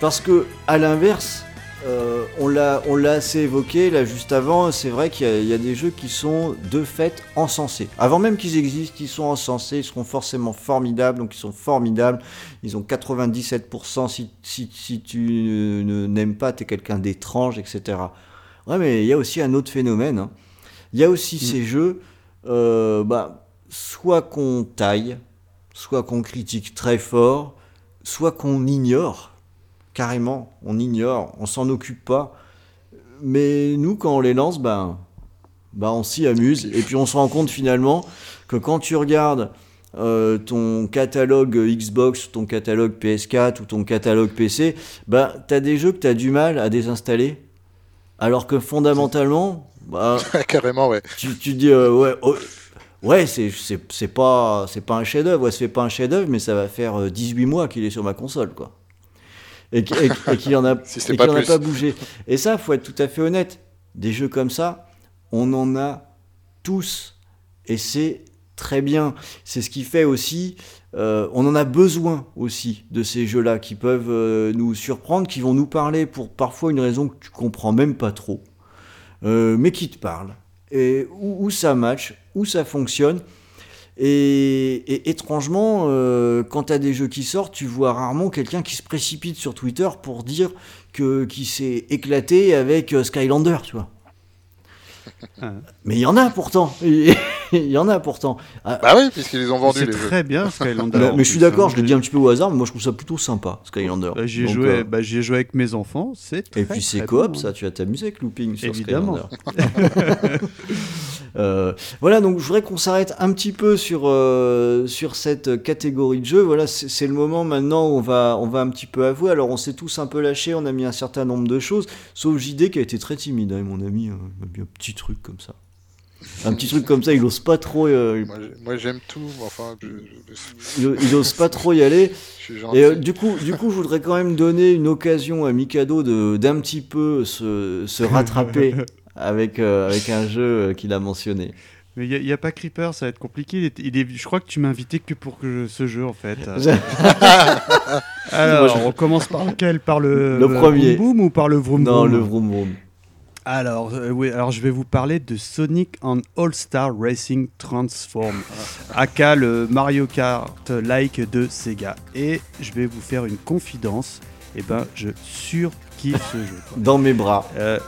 parce que, à l'inverse, euh, on l'a assez évoqué là juste avant, c'est vrai qu'il y, a- il y a des jeux qui sont de fait encensés. Avant même qu'ils existent, ils sont encensés, ils seront forcément formidables, donc ils sont formidables. Ils ont 97%, si, si, si tu n'aimes pas, t'es quelqu'un d'étrange, etc. Ouais, mais il y a aussi un autre phénomène. hein. Il y a aussi ces jeux, euh, bah, soit qu'on taille, soit qu'on critique très fort, soit qu'on ignore, carrément, on ignore, on s'en occupe pas. Mais nous, quand on les lance, ben, ben on s'y amuse, et puis on se rend compte finalement que quand tu regardes euh, ton catalogue Xbox, ton catalogue PS4 ou ton catalogue PC, ben, tu as des jeux que tu as du mal à désinstaller, alors que fondamentalement, bah, Carrément, ouais. tu, tu dis euh, ouais oh, ouais c'est c'est c'est pas c'est pas un chef d'œuvre ouais, fait pas un chef d'œuvre mais ça va faire euh, 18 mois qu'il est sur ma console quoi et, qu- et- et qu'il en a Si pas en a pas bougé. Et ça faut être tout à fait honnête. Des jeux comme ça on en a tous. Et c'est très bien. C'est ce qui fait aussi euh, on en a besoin aussi de ces jeux-là qui peuvent euh, nous surprendre, qui vont nous parler pour parfois une raison que tu comprends même pas trop, euh, mais qui te parlent, et où, où ça match, où ça fonctionne. Et, étrangement, euh, quand tu as des jeux qui sortent, tu vois rarement quelqu'un qui se précipite sur Twitter pour dire que qui s'est éclaté avec euh, Skylander, tu vois. Ah. Mais il y en a pourtant. Il y en a pourtant. Ah, Bah oui, puisqu'ils les ont vendus C'est jeux. très bien Skylander. mais, je suis d'accord, hein. je l'ai dit un petit peu au hasard, mais moi je trouve ça plutôt sympa, Skylander. Bah, J'y ai joué, euh, bah, joué avec mes enfants, c'est et puis c'est coop, bon, ça, hein. tu vas t'amuser avec Looping sur Évidemment. Skylander. Euh, voilà, donc je voudrais qu'on s'arrête un petit peu sur, euh, sur cette catégorie de jeu. Voilà, c'est le moment maintenant où on va, on va un petit peu avouer. Alors on s'est tous un peu lâchés, on a mis un certain nombre de choses, sauf JD qui a été très timide, hein, mon ami, euh, il m'a mis un petit truc comme ça. Un petit truc comme ça, il ose pas trop, euh, Moi, j'ai- Moi, j'aime tout. Enfin, je, je- il, il ose pas trop y aller. je suis gentil. Et euh, du coup, du coup, je voudrais quand même donner une occasion à Mikado de d'un petit peu se, se rattraper avec euh, avec un jeu qu'il a mentionné. Mais il n'y a, pas Creeper, ça va être compliqué. Il est, il est- je crois que tu m'as invité que pour que ce jeu en fait. Alors, Moi, on commence par lequel? Par le, Le premier. Vroom Boom ou par le Vroom Non, Vroom le vroom vroom. Alors, euh, oui, alors je vais vous parler de Sonic and All-Star Racing Transform, aka le Mario Kart-like de Sega. Et je vais vous faire une confidence. Et ben, je surkiffe ce jeu. quoi. Dans mes bras. Euh,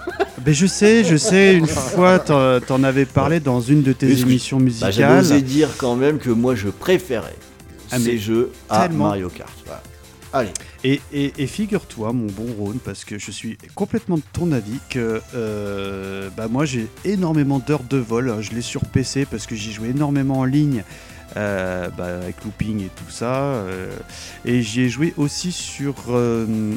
ben je sais, je sais, une fois t'en t'en avais parlé dans une de tes émissions Bah, J'avais musicales. osé dire quand même que moi je préférais Ah, ces mais jeux à. Mario Kart. Voilà. Allez. Et, et- et figure-toi, mon bon Ron, parce que je suis complètement de ton avis, que euh, bah moi j'ai énormément d'heures de vol. Je l'ai sur PC parce que j'y jouais énormément en ligne euh, bah, avec looping et tout ça. euh, et j'y ai joué aussi sur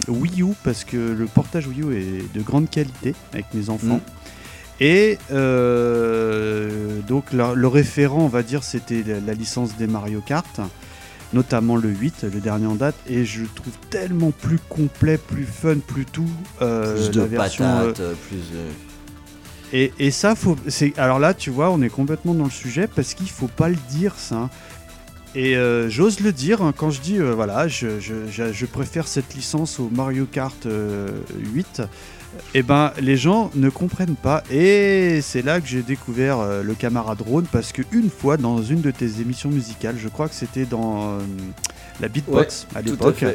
Wii U parce que le portage Wii U est de grande qualité avec mes enfants. Mm. Et euh, donc la- le référent, on va dire, c'était la, la licence des Mario Kart, notamment le 8, le dernier en date, et je le trouve tellement plus complet, plus fun, plus tout. euh, Plus de la version, euh, patates, plus. euh, et, et ça, faut, c'est, alors là, tu vois, on est complètement dans le sujet parce qu'il faut pas le dire, ça. Et euh, j'ose le dire hein, quand je dis, euh, voilà, je, je- je- je préfère cette licence au Mario Kart euh, 8. Et ben, les gens ne comprennent pas. Et c'est là que j'ai découvert euh, le camarade Drone parce qu'une fois, dans une de tes émissions musicales, je crois que c'était dans euh, la Beatbox à l'époque,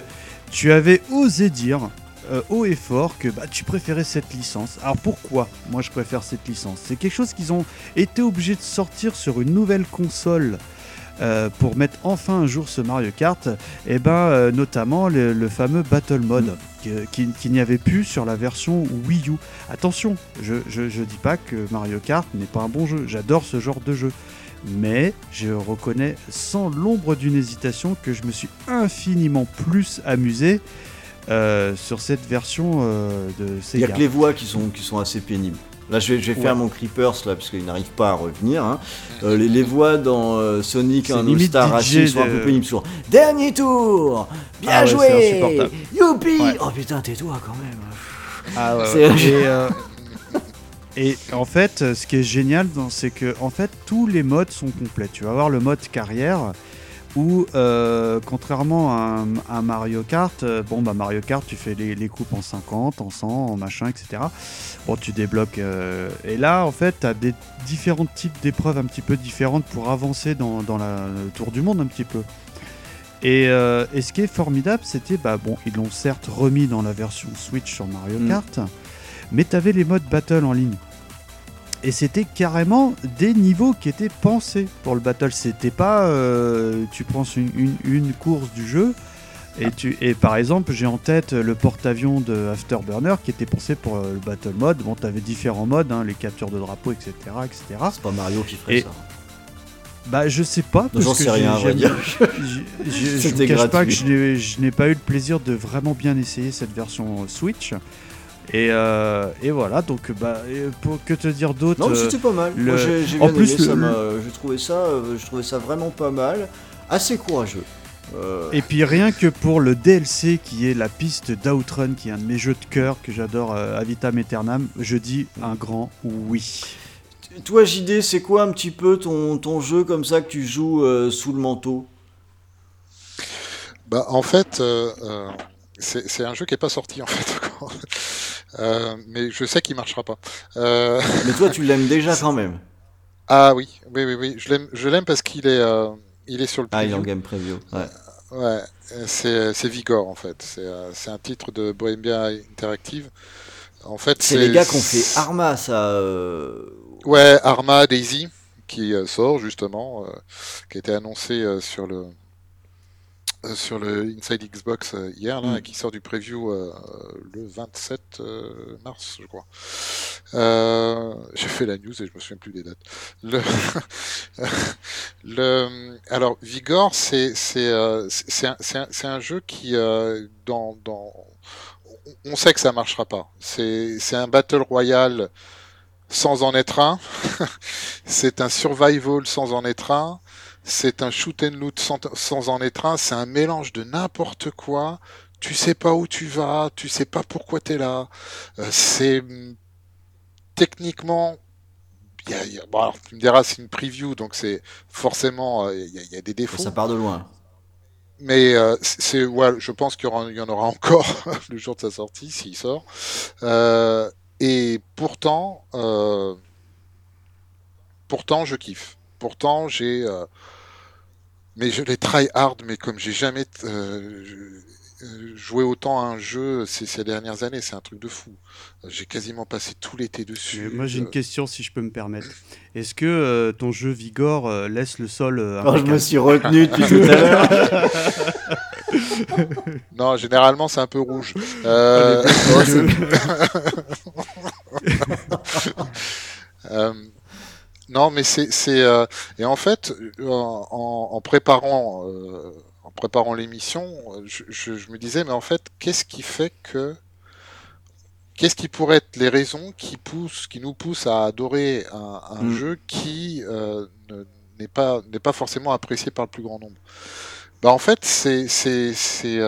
tu avais osé dire euh, haut et fort que bah, tu préférais cette licence. Alors pourquoi moi je préfère cette licence? C'est quelque chose qu'ils ont été obligés de sortir sur une nouvelle console. Euh, pour mettre enfin un jour ce Mario Kart, et ben euh, notamment le, le fameux Battle Mode que- qui, qui n'y avait plus sur la version Wii U. Attention, je, je dis pas que Mario Kart n'est pas un bon jeu, j'adore ce genre de jeu. Mais je reconnais sans l'ombre d'une hésitation que je me suis infiniment plus amusé euh, sur cette version euh, de Il y a Sega. que les voix qui sont, qui sont assez pénibles. Là, je vais, je vais faire mon Creepers, là, parce qu'il n'arrive pas à revenir. hein. Euh, les, les voix dans euh, Sonic limite All-Star Racing sont un peu pénibles. Dernier tour Bien Ah ouais, c'est joué. Youpi Ouais. Oh putain, tais-toi quand même Ah ouais, C'est- ouais. Et, euh, et en fait, ce qui est génial, c'est que en fait, tous les modes sont complets. Tu vas avoir le mode carrière où, euh, contrairement à Mario Kart, euh, bon bah Mario Kart, tu fais les, les coupes en 50, en 100, en machin, etc. Bon, tu débloques. euh, et là, en fait, tu as des différents types d'épreuves un petit peu différentes pour avancer dans, dans la, le tour du monde un petit peu. Et, et ce qui est formidable, c'était, bah bon, ils l'ont certes remis dans la version Switch sur Mario Mm. Kart, mais tu avais les modes battle en ligne. Et c'était carrément des niveaux qui étaient pensés pour le battle. C'était pas, euh, tu prends une, une- une course du jeu, et, tu, et par exemple, j'ai en tête le porte-avions de Afterburner qui était pensé pour euh, le battle mode. Bon, tu avais différents modes, hein, les captures de drapeaux, etc. etc. C'est pas Mario qui ferait Et- ça. Bah, je sais pas. parce J'en que sais rien, dire. je- je- je vous cache pas que je n'ai- je n'ai pas eu le plaisir de vraiment bien essayer cette version Switch. Et, euh, et voilà, donc bah, pour que te dire d'autre Non, mais euh, c'était pas mal. le- Moi, j'ai j'ai en plus, aimé, le- j'ai trouvé ça, euh, je trouvais ça vraiment pas mal. Assez courageux. Euh, Et puis rien que pour le DLC qui est la piste d'Outrun, qui est un de mes jeux de cœur que j'adore euh, à vitam aeternam, je dis un grand oui. Toi, JD, c'est quoi un petit peu ton, ton jeu comme ça que tu joues euh, sous le manteau? Bah, en fait, euh, euh, c'est c'est un jeu qui est pas sorti en fait encore. Euh, mais je sais qu'il marchera pas. Euh, Mais toi, tu l'aimes déjà quand même. ah oui, oui, oui, oui. Je l'aime, je l'aime parce qu'il est, euh, il est sur le Ah, il est en game preview. Ouais. Ouais, c'est c'est Vigor en fait. C'est c'est un titre de Bohemia Interactive. En fait, C'est les gars qui ont fait Arma, ça. Ouais, Arma Daisy qui sort justement, qui a été annoncé sur le sur le Inside Xbox euh, hier là, Mm. et qui sort du preview euh, le 27 euh, mars, je crois. Euh, J'ai fait la news et je me souviens plus des dates. Le, le alors Vigor, c'est c'est euh, c'est c'est un, un, un jeu qui euh, dans dans on- sait que ça marchera pas. C'est c'est un battle royale sans en être un. c'est un survival sans en être un. C'est un shoot and loot sans, sans en être un. C'est un mélange de n'importe quoi. Tu sais pas où tu vas, tu sais pas pourquoi tu es là. Euh, c'est techniquement. il Y a, il y a- bon, alors, tu me diras, c'est une preview, donc c'est forcément euh, il y, a- il y a des défauts. Ça part de loin. Mais euh, c'est, c'est- ouais, je pense qu'il y, en aura encore le jour de sa sortie, s'il sort. Euh, et pourtant, euh, pourtant, je kiffe. Pourtant, j'ai, euh, mais je les try hard, mais comme j'ai jamais euh, euh, joué autant à un jeu ces, ces dernières années, c'est un truc de fou. J'ai quasiment passé tout l'été dessus. Moi j'ai une question si je peux me permettre. Est-ce que euh, ton jeu Vigor euh, laisse le sol euh, Oh, je me suis retenu depuis tout à l'heure. Non, généralement c'est un peu rouge. Euh, Euh, non, mais c'est c'est euh, et en fait euh, en, en préparant euh, en préparant l'émission, je, je, je me disais mais en fait qu'est-ce qui fait que qu'est-ce qui pourrait être les raisons qui poussent qui nous poussent à adorer un, un Mm. jeu qui euh, ne- n'est pas n'est pas forcément apprécié par le plus grand nombre? Bah en fait c'est c'est c'est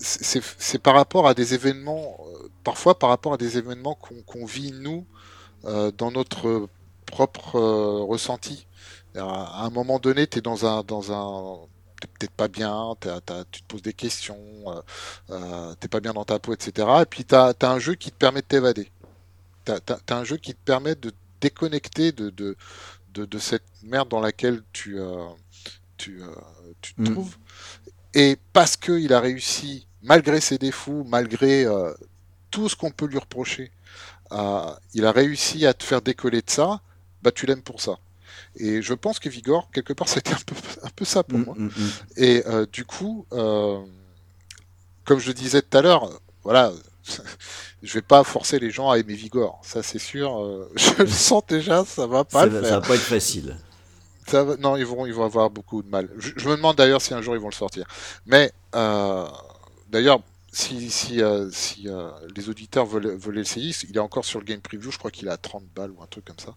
c'est c'est par rapport à des événements, parfois par rapport à des événements qu'on vit nous euh, dans notre propre euh, ressenti. À, un moment donné, tu es dans un, dans un, t'es peut-être pas bien, t'as- t'as- tu te poses des questions, euh, euh, t'es pas bien dans ta peau, etc. Et puis tu as, un jeu qui te permet de t'évader. Tu as, un jeu qui te permet de déconnecter de, de, de, de cette merde dans laquelle tu, euh, tu, euh, tu te Mm. trouves. Et parce qu'il a réussi malgré ses défauts, malgré tout ce qu'on peut lui reprocher, il a réussi à te faire décoller de ça, bah tu l'aimes pour ça. Et je pense que Vigor, quelque part, c'était un peu, un peu ça pour Mm, moi. mm, mm. Et euh, du coup, euh, comme je le disais tout à l'heure, voilà, je vais pas forcer les gens à aimer Vigor, ça c'est sûr. euh, je le sens déjà, ça va pas Ça, le va- faire. ça va pas être facile. Ça va- non, ils vont, ils vont avoir beaucoup de mal. Je, je me demande d'ailleurs si un jour ils vont le sortir. Mais d'ailleurs, si, si, euh, si euh, les auditeurs veulent, veulent essayer, il est encore sur le game preview, je crois qu'il est à 30 balles ou un truc comme ça.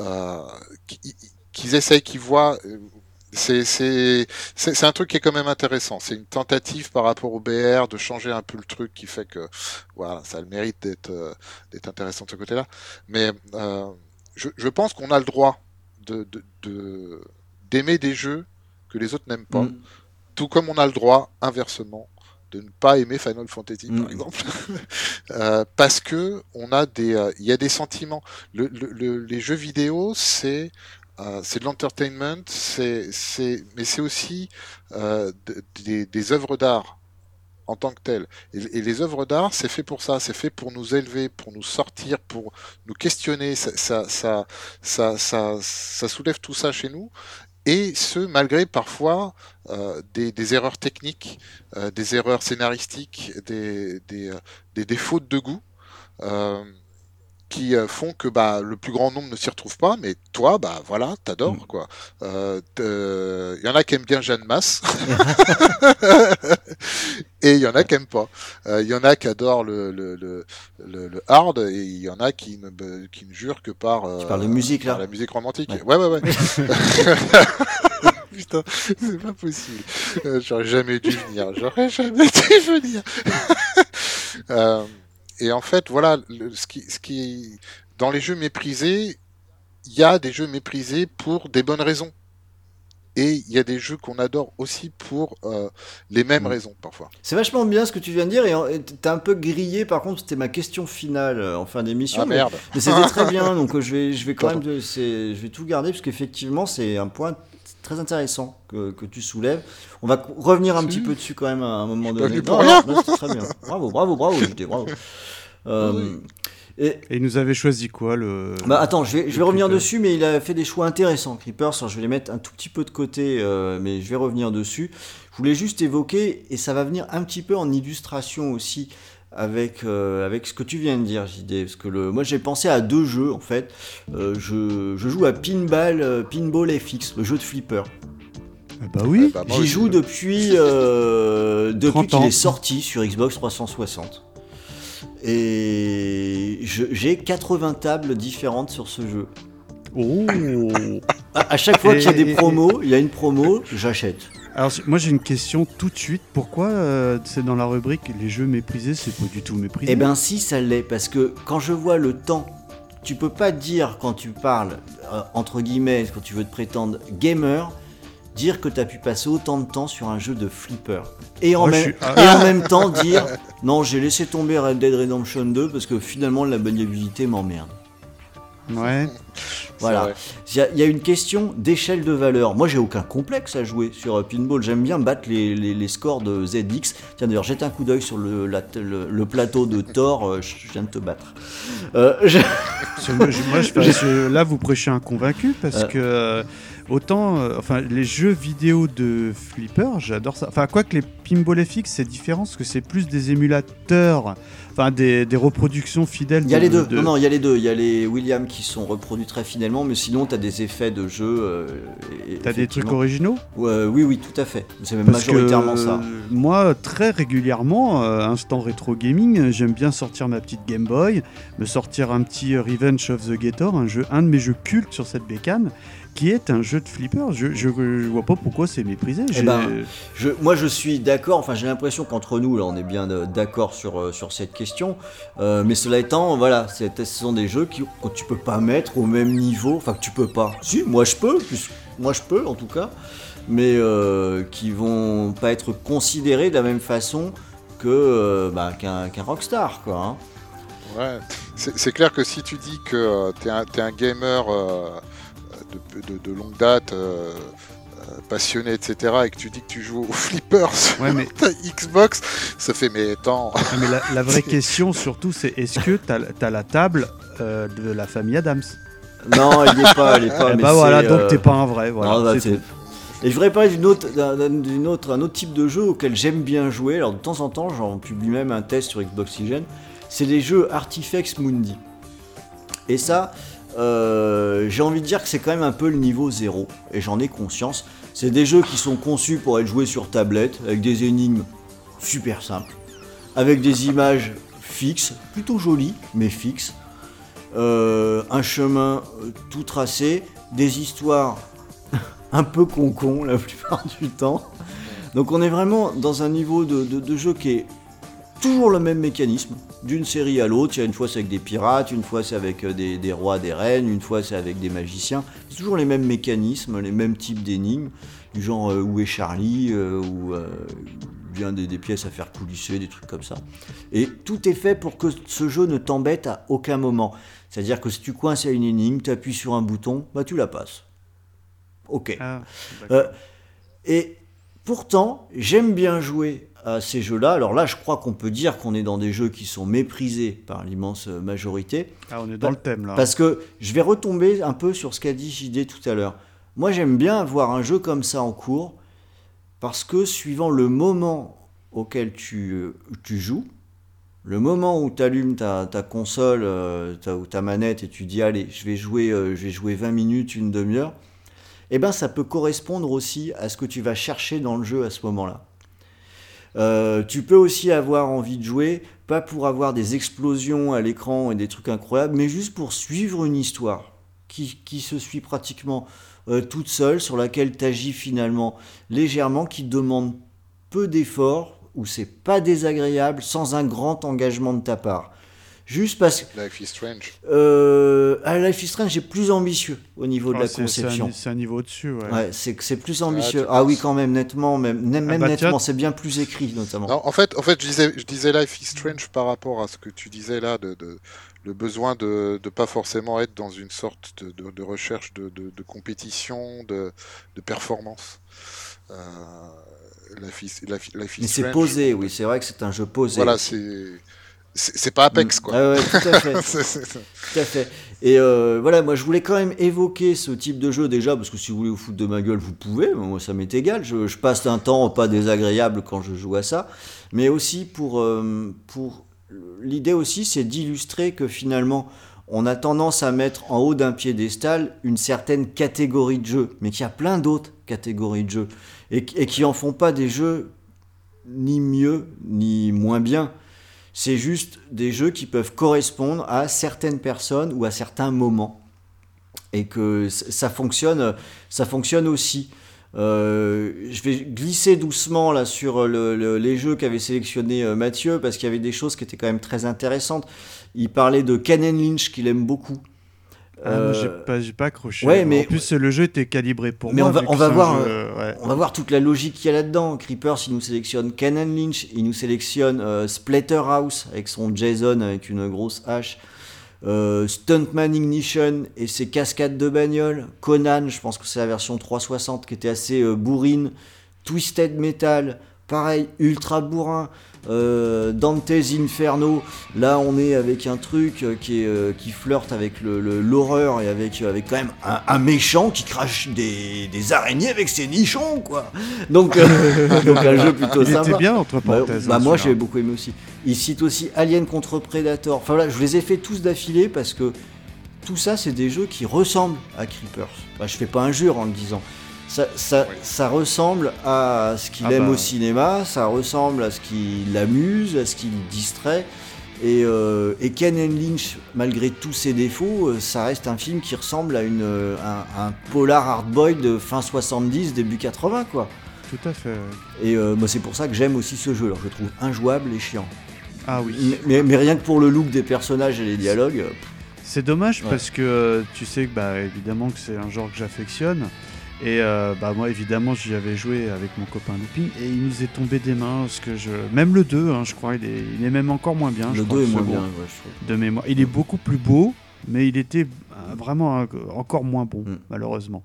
Euh, qui- qu'ils essayent, qu'ils voient. C'est un truc qui est quand même intéressant. C'est une tentative par rapport au BR de changer un peu le truc qui fait que voilà, ça a le mérite d'être intéressant de ce côté-là. Mais je, je pense qu'on a le droit de de- de- d'aimer des jeux que les autres n'aiment pas, Mm. tout comme on a le droit inversement de ne pas aimer Final Fantasy Mm. par exemple, Euh, parce que on a des, euh, il y a des sentiments. Le, le- le- les jeux vidéo, c'est euh, c'est de l'entertainment, c'est c'est mais c'est aussi de- des, des œuvres d'art en tant que telles. Et, et les œuvres d'art, c'est fait pour ça, c'est fait pour nous élever, pour nous sortir, pour nous questionner. Ça, ça, ça, ça, ça, ça soulève tout ça chez nous. Et ce, malgré parfois euh, des, erreurs techniques, euh, des erreurs scénaristiques, des, des, euh, des défauts de goût. Qui euh, font que bah, le plus grand nombre ne s'y retrouve pas, mais toi, bah voilà, t'adores quoi. Euh, t'e- Il y en a qui aiment bien Jeanne Masse, et il y en a qui aiment pas. Euh, Il y en a qui adorent le, le, le, hard, et il y en a qui ne, be- qui ne jurent que par, euh, Tu parles de musique, là par la musique romantique. Ouais. Ouais, ouais, ouais. Putain, c'est pas possible. Euh, J'aurais jamais dû venir. J'aurais jamais dû venir. Et en fait, voilà, le- ce qui, ce qui, dans les jeux méprisés, il y a des jeux méprisés pour des bonnes raisons. Et il y a des jeux qu'on adore aussi pour euh, les mêmes Mm. raisons parfois. C'est vachement bien ce que tu viens de dire et t'as un peu grillé. Par contre, c'était ma question finale euh, en fin d'émission. Ah mais- merde. Mais c'était très bien, donc euh, je vais, je vais quand Pardon. même, je vais tout garder parce qu'effectivement c'est un point très intéressant que, que tu soulèves. On va revenir un Si. petit peu dessus quand même à un moment donné. Non, non, non, c'est très bien. Bravo, bravo, bravo, bravo. Euh, et Et il nous avait choisi quoi le. bah attends, je vais, je vais le revenir Creeper. dessus, mais il a fait des choix intéressants, Creepers. Alors, je vais les mettre un tout petit peu de côté, euh, mais je vais revenir dessus. Je voulais juste évoquer, et ça va venir un petit peu en illustration aussi avec, euh, avec ce que tu viens de dire, JD. Parce que le, moi j'ai pensé à deux jeux en fait. Euh, je, je joue à Pinball, euh, Pinball FX, le jeu de flipper. Ah bah oui. Bah, moi J'y joue depuis, euh, depuis 30 qu'il est sorti sur Xbox 360. Et j'ai 80 tables différentes sur ce jeu. Oh. À, à chaque fois qu'il y a des promos, il y a une promo, j'achète. Alors moi j'ai une question tout de suite. Pourquoi euh, c'est dans la rubrique les jeux méprisés C'est pas du tout méprisé. Eh ben si, ça l'est, parce que quand je vois le temps, tu peux pas dire quand tu parles, euh, entre guillemets, quand tu veux te prétendre gamer, dire que tu as pu passer autant de temps sur un jeu de flipper. Et en, je même, suis- ah. et en même temps dire, non, j'ai laissé tomber Red Dead Redemption 2 parce que finalement la maniabilité m'emmerde. Ouais. Voilà. Il y, a- il y a une question d'échelle de valeur. Moi, j'ai aucun complexe à jouer sur euh, Pinball. J'aime bien battre les, les- les scores de ZX. Tiens, d'ailleurs, jette un coup d'œil sur le, la- le- le plateau de Thor. euh, je viens de te battre. Euh, je- Parce que moi, je- moi, je fais- je- là, vous prêchez un convaincu parce Euh. que euh, autant, euh, enfin, les jeux vidéo de flipper, j'adore ça. Enfin, quoi que les Pinball FX, c'est différent parce que c'est plus des émulateurs, enfin, des, des reproductions fidèles. Il y a de- les deux. de- Non, non, il y a les deux. Il y a les Williams qui sont reproduits très fidèlement, mais sinon, tu as des effets de jeu. euh, et- T'as des trucs originaux? Ouais, Oui, oui, tout à fait. C'est même Parce que majoritairement ça. moi, très régulièrement, euh, instant rétro gaming, j'aime bien sortir ma petite Game Boy, me sortir un petit Revenge of the Gator, un, jeu, un de mes jeux cultes sur cette bécane, qui est un jeu de flipper. Je, je, je vois pas pourquoi c'est méprisé. J'ai- ben, Je, moi, je suis d'accord. Enfin, j'ai l'impression qu'entre nous, là, on est bien euh, d'accord sur, euh, sur cette question. Euh, mais cela étant, voilà, ce sont des jeux qui, que tu peux pas mettre au même niveau. Enfin, que tu peux pas. Si, moi, je peux. plus- Moi, je peux, en tout cas. Mais euh, qui vont pas être considérés de la même façon que euh, bah, qu'un rockstar, quoi. hein. Ouais, c'est clair que si tu dis que tu t'es un, t'es un gamer euh, de, de- de longue date, euh, euh, passionné, etc., et que tu dis que tu joues aux flippers sur Ouais, mais- ta Xbox, ça fait mais attends. Ah, mais la, la vraie question surtout, c'est est-ce que t'as as la table euh, de la famille Adams? Non, elle y est pas, elle est pas. Eh mais Bah voilà, donc t'es pas un vrai. Voilà, non, bah. Et je voudrais parler d'une autre, d'un, d'un- d'une autre, un autre type de jeu auquel j'aime bien jouer. Alors de temps en temps, j'en publie même un test sur Xbox Oxygen. C'est les jeux Artifex Mundi. Et ça, euh, j'ai envie de dire que c'est quand même un peu le niveau zéro. Et j'en ai conscience. C'est des jeux qui sont conçus pour être joués sur tablette, avec des énigmes super simples, avec des images fixes, plutôt jolies, mais fixes. Euh, un chemin euh, tout tracé, des histoires un peu con-con la plupart du temps. Donc on est vraiment dans un niveau de, jeu qui est toujours le même mécanisme, d'une série à l'autre. Il y a une fois c'est avec des pirates, une fois c'est avec euh, des, des rois, des reines, une fois c'est avec des magiciens. C'est toujours les mêmes mécanismes, les mêmes types d'énigmes, du genre euh, où est Charlie, euh, ou euh, bien des, des pièces à faire coulisser, des trucs comme ça. Et tout est fait pour que ce jeu ne t'embête à aucun moment. C'est-à-dire que si tu coinces à une énigme, tu appuies sur un bouton, bah tu la passes. Ok. Ah, et pourtant, j'aime bien jouer à ces jeux-là. Alors là, je crois qu'on peut dire qu'on est dans des jeux qui sont méprisés par l'immense majorité. Ah, on est dans le thème là. Parce que je vais retomber un peu sur ce qu'a dit JD tout à l'heure. Moi, j'aime bien avoir un jeu comme ça en cours, parce que suivant le moment auquel tu, euh, tu joues, le moment où tu allumes ta, ta console euh, ta, ou ta manette et tu dis allez, je vais jouer, euh, je vais jouer 20 minutes, une demi-heure, eh ben ça peut correspondre aussi à ce que tu vas chercher dans le jeu à ce moment-là. Euh, tu peux aussi avoir envie de jouer, pas pour avoir des explosions à l'écran et des trucs incroyables, mais juste pour suivre une histoire qui, qui se suit pratiquement euh, toute seule, sur laquelle tu agis finalement légèrement, qui demande peu d'efforts, où c'est pas désagréable, sans un grand engagement de ta part. Juste parce que Life is Strange. euh, à Life is Strange, j'ai plus ambitieux au niveau de Ah, la c'est conception. un- C'est un, niveau au-dessus, ouais. Ouais, c'est que c'est plus ambitieux. tu Ah, oui, quand même, nettement, même, même Ah bah, nettement, c'est bien plus écrit, notamment. Non, en fait, en fait, je disais, je disais Life is Strange par rapport à ce que tu disais là, de, de- le besoin de ne pas forcément être dans une sorte de, de- de recherche de, de- de compétition, de, de performance. Euh, Life is, Life- Life is Mais c'est Strange, posé, oui, c'est vrai que c'est un jeu posé. Voilà, c'est c'est pas Apex quoi. Ah ouais, tout à fait. Tout à fait. Et euh, voilà, moi je voulais quand même évoquer ce type de jeu déjà, parce que si vous voulez vous foutre de ma gueule, vous pouvez, moi ça m'est égal, je, je passe un temps pas désagréable quand je joue à ça, mais aussi pour, euh, pour l'idée aussi c'est d'illustrer que finalement on a tendance à mettre en haut d'un piédestal une certaine catégorie de jeux, mais qu'il y a plein d'autres catégories de jeux, et, et qui en font pas des jeux ni mieux ni moins bien. C'est juste des jeux qui peuvent correspondre à certaines personnes ou à certains moments. Et que ça fonctionne, ça fonctionne aussi. Euh, je vais glisser doucement là sur le- le- les jeux qu'avait sélectionné euh, Mathieu parce qu'il y avait des choses qui étaient quand même très intéressantes. Il parlait de Ken Lynch qu'il aime beaucoup. Ah, j'ai Euh, pas, j'ai pas accroché. ouais, mais- En plus, le jeu était calibré pour Mais moi. on va- vu on va voir, jeu, ouais. On va voir toute la logique qu'il y a là-dedans. Creepers, il nous sélectionne Kenan Lynch, il nous sélectionne euh, Splatterhouse avec son Jason avec une grosse hache, euh, Stuntman Ignition et ses cascades de bagnole, Conan, je pense que c'est la version 360 qui était assez euh, bourrine, Twisted Metal, pareil, ultra bourrin. Euh, Dante's Inferno, là on est avec un truc euh, qui, est, euh, qui flirte avec le- le- l'horreur et avec, avec quand même un, un méchant qui crache des, des araignées avec ses nichons quoi. Donc, euh, donc un jeu plutôt Il sympa. était bien, entre Bah, parenthèses. bah, hein, moi j'ai beaucoup aimé aussi. Il cite aussi Alien contre Predator. Enfin voilà, je les ai fait tous d'affilée parce que tout ça c'est des jeux qui ressemblent à Creepers. Bah, je fais pas injure en le disant. Ça, ça, Oui. ça ressemble à ce qu'il Ah aime bah. au cinéma, ça ressemble à ce qui l'amuse, à ce qui le distrait. Et, euh, et Ken Lynch, malgré tous ses défauts, euh, ça reste un film qui ressemble à une, euh, un, un polar hardboy de fin 70, début 80 quoi. Tout à fait. Et euh, moi, c'est pour ça que j'aime aussi ce jeu. Alors, je le trouve injouable et chiant. Ah oui. Mais, rien que pour le look des personnages et les dialogues. C'est dommage Ouais. parce que tu sais que bah évidemment que c'est un genre que j'affectionne et euh, bah moi évidemment j'y avais joué avec mon copain Looping et il nous est tombé des mains parce que je même le 2 hein, je crois il est, il est même encore moins bien le crois, 2 est moins bien, ouais, je de mémoire il est beaucoup plus beau mais il était euh, vraiment euh, encore moins bon Mm. malheureusement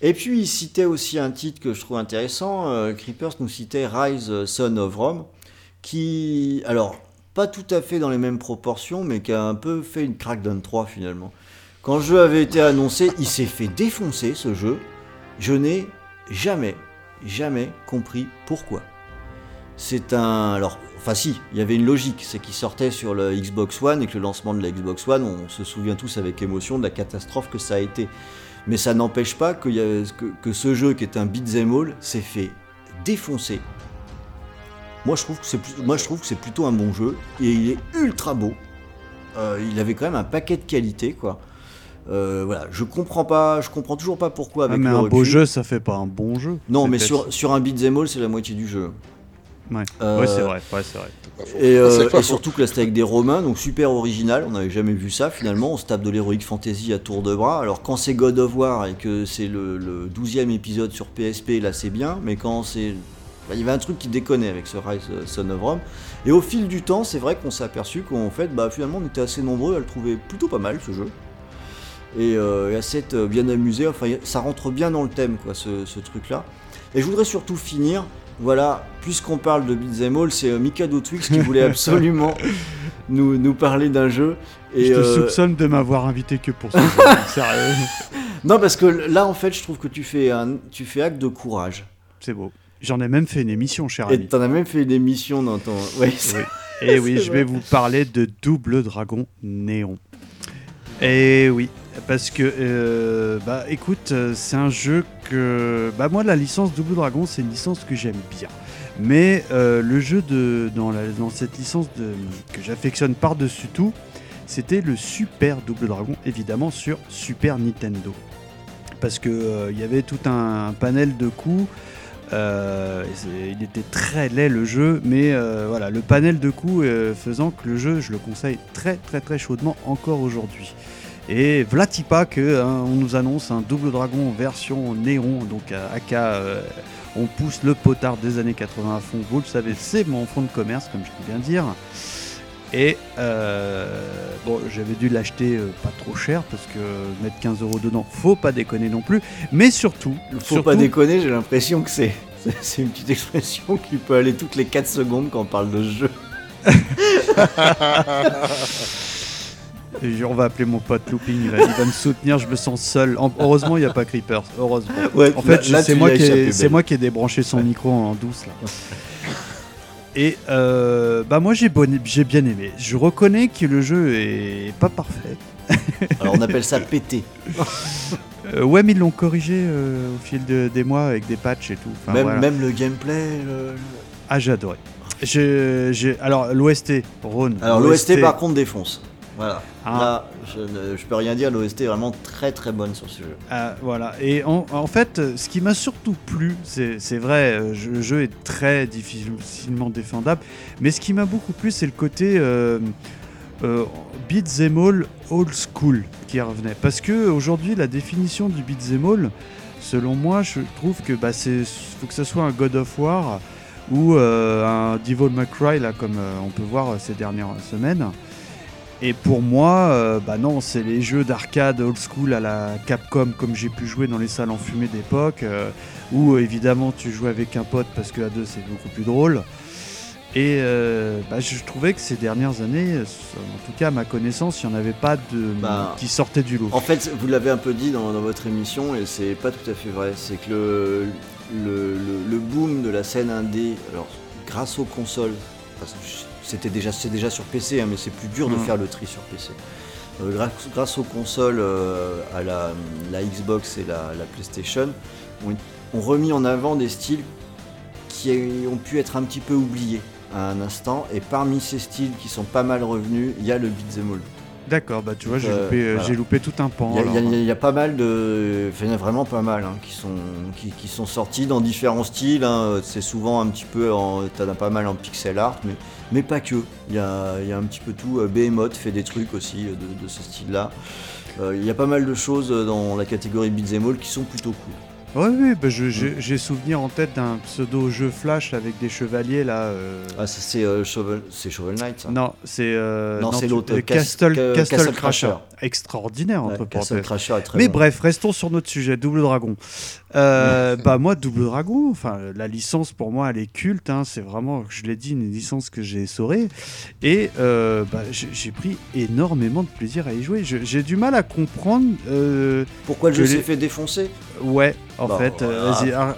Et puis il citait aussi un titre que je trouve intéressant. euh, Creepers nous citait Rise Son of Rome, qui, alors, pas tout à fait dans les mêmes proportions, mais qui a un peu fait une Crackdown 3 finalement. Quand le jeu avait été annoncé, il s'est fait défoncer ce jeu. Je n'ai jamais, jamais compris pourquoi. C'est un. Alors, enfin, si, il y avait une logique. C'est qu'il sortait sur le Xbox One et que le lancement de la Xbox One, on se souvient tous avec émotion de la catastrophe que ça a été. Mais ça n'empêche pas que, ce jeu, qui est un beat'em all, s'est fait défoncer. Moi, je trouve que c'est moi, je trouve que c'est plutôt un bon jeu et il est ultra beau. Euh, il avait quand même un paquet de qualités, quoi. Euh, voilà, je comprends pas, je comprends toujours pas pourquoi Ah, avec mais le un beau jeu, ça fait pas un bon jeu. Non, mais sur, sur un beat'em all, c'est la moitié du jeu. Ouais, Euh, Ouais, c'est vrai. Ouais, c'est vrai. Et, euh, et surtout que là c'était avec des Romains, donc super original, on n'avait jamais vu ça finalement, on se tape de l'Heroic Fantasy à tour de bras. Alors quand c'est God of War et que c'est le, le 12e épisode sur PSP, là c'est bien, mais quand c'est... bah, il y avait un truc qui déconnait avec ce Rise Son of Rome. Et au fil du temps, c'est vrai qu'on s'est aperçu qu'en fait, bah, finalement on était assez nombreux à le trouver plutôt pas mal ce jeu. Et, euh, et s'être euh, bien amusé, enfin ça rentre bien dans le thème quoi ce, ce truc là. Et je voudrais surtout finir voilà, puisqu'on parle de Beat'em All, c'est euh, Mikado Twix qui voulait absolument nous, nous parler d'un jeu. Et, je te euh, soupçonne de m'avoir invité que pour ça. Sérieux. Non, parce que là, en fait, je trouve que tu fais, un, tu fais acte de courage. C'est beau. J'en ai même fait une émission, cher Et ami. t'en as même fait une émission dans ton. Ouais, Oui. Et oui, je vrai. vais vous parler de Double Dragon Néon. Et oui, parce que, euh, bah écoute, euh, c'est un jeu que. Bah moi, la licence Double Dragon, c'est une licence que j'aime bien. Mais euh, le jeu de, dans, la- dans cette licence que j'affectionne par-dessus tout, c'était le Super Double Dragon, évidemment sur Super Nintendo. Parce que euh, il y avait tout un, panel de coups. il était très laid le jeu, mais voilà, le panel de coups faisant que le jeu, je le conseille très très très chaudement encore aujourd'hui. Et Vlatipa que hein, on nous annonce un double dragon version néon, donc à AK, euh, on pousse le potard des années 80 à fond. Vous le savez, c'est mon fond de commerce, comme je peux bien dire. Et euh, bon, j'avais dû l'acheter euh, pas trop cher parce que mettre 15 euros dedans, faut pas déconner non plus. Mais surtout, Faut surtout- pas déconner, j'ai l'impression que c'est. c'est- C'est une petite expression qui peut aller toutes les 4 secondes quand on parle de ce jeu. Et on va appeler mon pote Looping, il va, il va me soutenir, je me sens seul. En- heureusement, il n'y a pas Creepers, heureusement. Ouais, En fait, c'est tu moi, qui ai- moi qui débranché son micro en douce là. Et euh, bah moi j'ai bon- j'ai bien aimé. Je reconnais que le jeu est pas parfait. Alors on appelle ça pété. Euh, ouais, mais ils l'ont corrigé euh, au fil de- des mois avec des patchs et tout. Enfin, même, voilà. même le gameplay. le- Ah, j'ai adoré. Alors, l'OST, Rhône. Alors l'OST par contre défonce. Voilà. Ah. Là, je, ne- je peux rien dire, l'OST est vraiment très très bonne sur ce jeu. Ah, voilà. Et en, en fait, euh, ce qui m'a surtout plu, c'est vrai, euh, le jeu est très difficilement défendable, mais ce qui m'a beaucoup plu, c'est le côté euh, euh, beat'em all old school qui revenait. Parce que aujourd'hui, la définition du beat'em all, selon moi, je trouve que bah, faut que ce soit un God of War ou euh, un Devil May Cry, là, comme euh, on peut voir euh, ces dernières semaines. Et pour moi, euh, bah non, c'est les jeux d'arcade old school à la Capcom comme j'ai pu jouer dans les salles enfumées d'époque, euh, où euh, évidemment tu jouais avec un pote parce que à deux c'est beaucoup plus drôle. Et euh, bah, je trouvais que ces dernières années, en tout cas à ma connaissance, il n'y en avait pas de Bah, qui sortaient du lot. En fait, vous l'avez un peu dit dans, dans votre émission, et c'est pas tout à fait vrai. C'est que le, le, le- le boom de la scène indé, alors grâce aux consoles, parce que c'était déjà, c'est déjà sur PC, hein, mais c'est plus dur de Mhm. faire le tri sur PC. Euh, grâce, grâce aux consoles, euh, à la, la Xbox et la, la PlayStation, ont, ont remis en avant des styles qui ont pu être un petit peu oubliés à un instant. Et parmi ces styles qui sont pas mal revenus, il y a le beat'em all. D'accord, bah tu vois, j'ai Euh, loupé, euh, voilà. j'ai loupé tout un pan. Il y, a- y y pas mal de. Enfin, y en a vraiment pas mal hein, qui, sont, qui, qui sont sortis dans différents styles. hein. C'est souvent un petit peu. En, as pas mal en pixel art, mais, mais pas que. Il y a, un petit peu tout. Euh, Behemoth fait des trucs aussi euh, de, ce style-là. Euh, Il y a pas mal de choses dans la catégorie All qui sont plutôt cool. Ouais, oui, bah, je- j'ai souvenir en tête d'un pseudo-jeu Flash avec des chevaliers là. euh, Ah, c'est euh, Shovel, Shovel Knight, ça. Non, c'est. euh, Non, c'est l'autre, Castle, Ca- Castle, Castle Crasher. Crasher. Extraordinaire, Ouais, entre Castle parenthèses. Crasher est très Mais bon. bref, restons sur notre sujet, Double Dragon. Euh, bah moi, Double Dragon, enfin la licence pour moi, elle est culte. hein, c'est vraiment, je l'ai dit, une licence que j'ai essorée. Et euh, bah, j'ai pris énormément de plaisir à y jouer. J'ai du mal à comprendre. Pourquoi le jeu je s'est fait défoncer? Ouais, en Bah, fait, euh, voilà. vas-y, ah,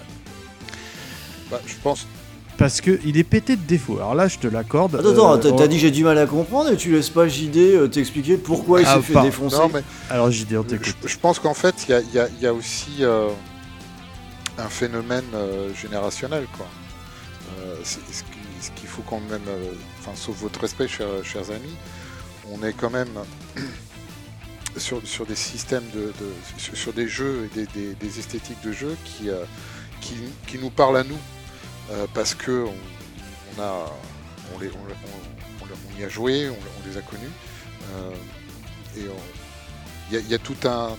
Bah, je pense. parce que il est pété de défauts. Alors là, je te l'accorde. Attends, attends, euh, t'as- on- dit j'ai du mal à comprendre et tu laisses pas JD euh, t'expliquer pourquoi il Ah, s'est fait défoncer Non, mais Alors dit, on je, t'écoute. je pense qu'en fait, il y a, y y aussi euh, un phénomène euh, générationnel. Quoi. Euh, c'est- ce qui- ce qu'il faut quand même, euh, enfin, sauf votre respect, chers, chers amis, on est quand même sur, sur des systèmes de, sur, des jeux et des, des- esthétiques de jeux qui, euh, qui, qui nous parlent à nous euh, parce que on, a on, les, on, on- y a joué, on, les a connus euh, et il y, a- tout un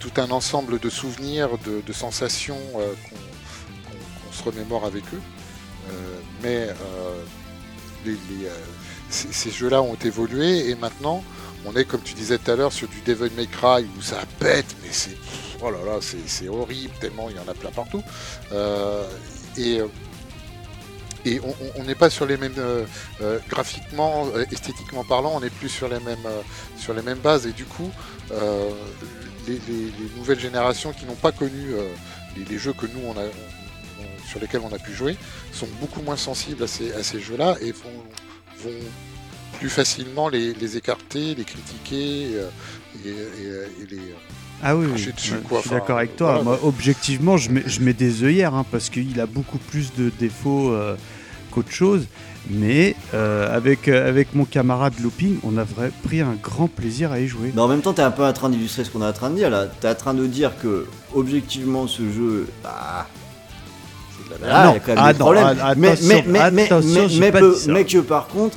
tout un ensemble de souvenirs, de, sensations qu'on se remémore avec eux. Mais ces jeux-là ont évolué et maintenant on est, comme tu disais tout à l'heure, sur du Devil May Cry où ça pète, mais c'est oh là là, c'est horrible tellement il y en a plein partout. Euh, et euh, on- n'est pas sur les mêmes euh, graphiquement, esthétiquement parlant, on n'est plus sur les mêmes sur les mêmes bases et du coup les, les- les nouvelles générations qui n'ont pas connu les, jeux que nous on a sur lesquels on a pu jouer sont beaucoup moins sensibles à ces, à ces jeux-là et vont plus facilement les, les écarter, les critiquer euh, et, et- et les Ah oui, je suis Enfin, d'accord avec toi. voilà. Moi, objectivement, je mets, je mets des œillères hein, parce qu'il a beaucoup plus de défauts euh, qu'autre chose. Mais euh, avec, euh, avec mon camarade Looping, on a vrai, pris un grand plaisir à y jouer. Mais en même temps, t'es un peu en train d'illustrer ce qu'on est en train de dire là. T'es en train de dire que, objectivement, ce jeu. Bah. c'est de la merde, Non. il y a quand même Ah des non, problèmes. ah, mais, mais, mais, mais, mais, mais que par contre,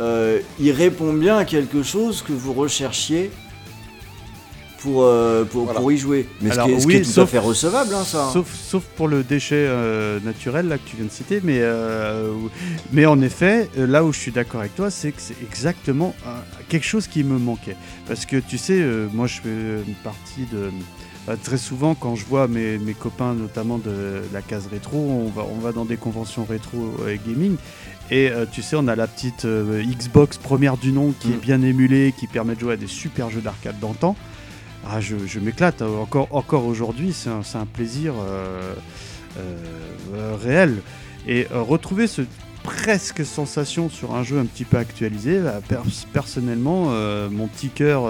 euh, il répond bien à quelque chose que vous recherchiez pour, euh, pour, Voilà. pour y jouer. Mais Alors, ce, qui est, ce oui, qui est tout à sauf- fait recevable, hein, ça. Sauf, sauf pour le déchet euh, naturel là, que tu viens de citer, mais, euh, mais en effet, là où je suis d'accord avec toi, c'est que c'est exactement euh, quelque chose qui me manquait. Parce que tu sais, euh, moi je fais une partie de... bah, très souvent, quand je vois mes, mes copains, notamment de la case rétro, on va, on va dans des conventions rétro euh, gaming. Et euh, tu sais, on a la petite euh, Xbox première du nom qui Mm. est bien émulée, qui permet de jouer à des super jeux d'arcade d'antan. Ah, je, je m'éclate. Euh, Encore, encore aujourd'hui, c'est un, plaisir euh, réel. Et retrouver ce presque sensation sur un jeu un petit peu actualisé, bah, pers- personnellement, mon petit cœur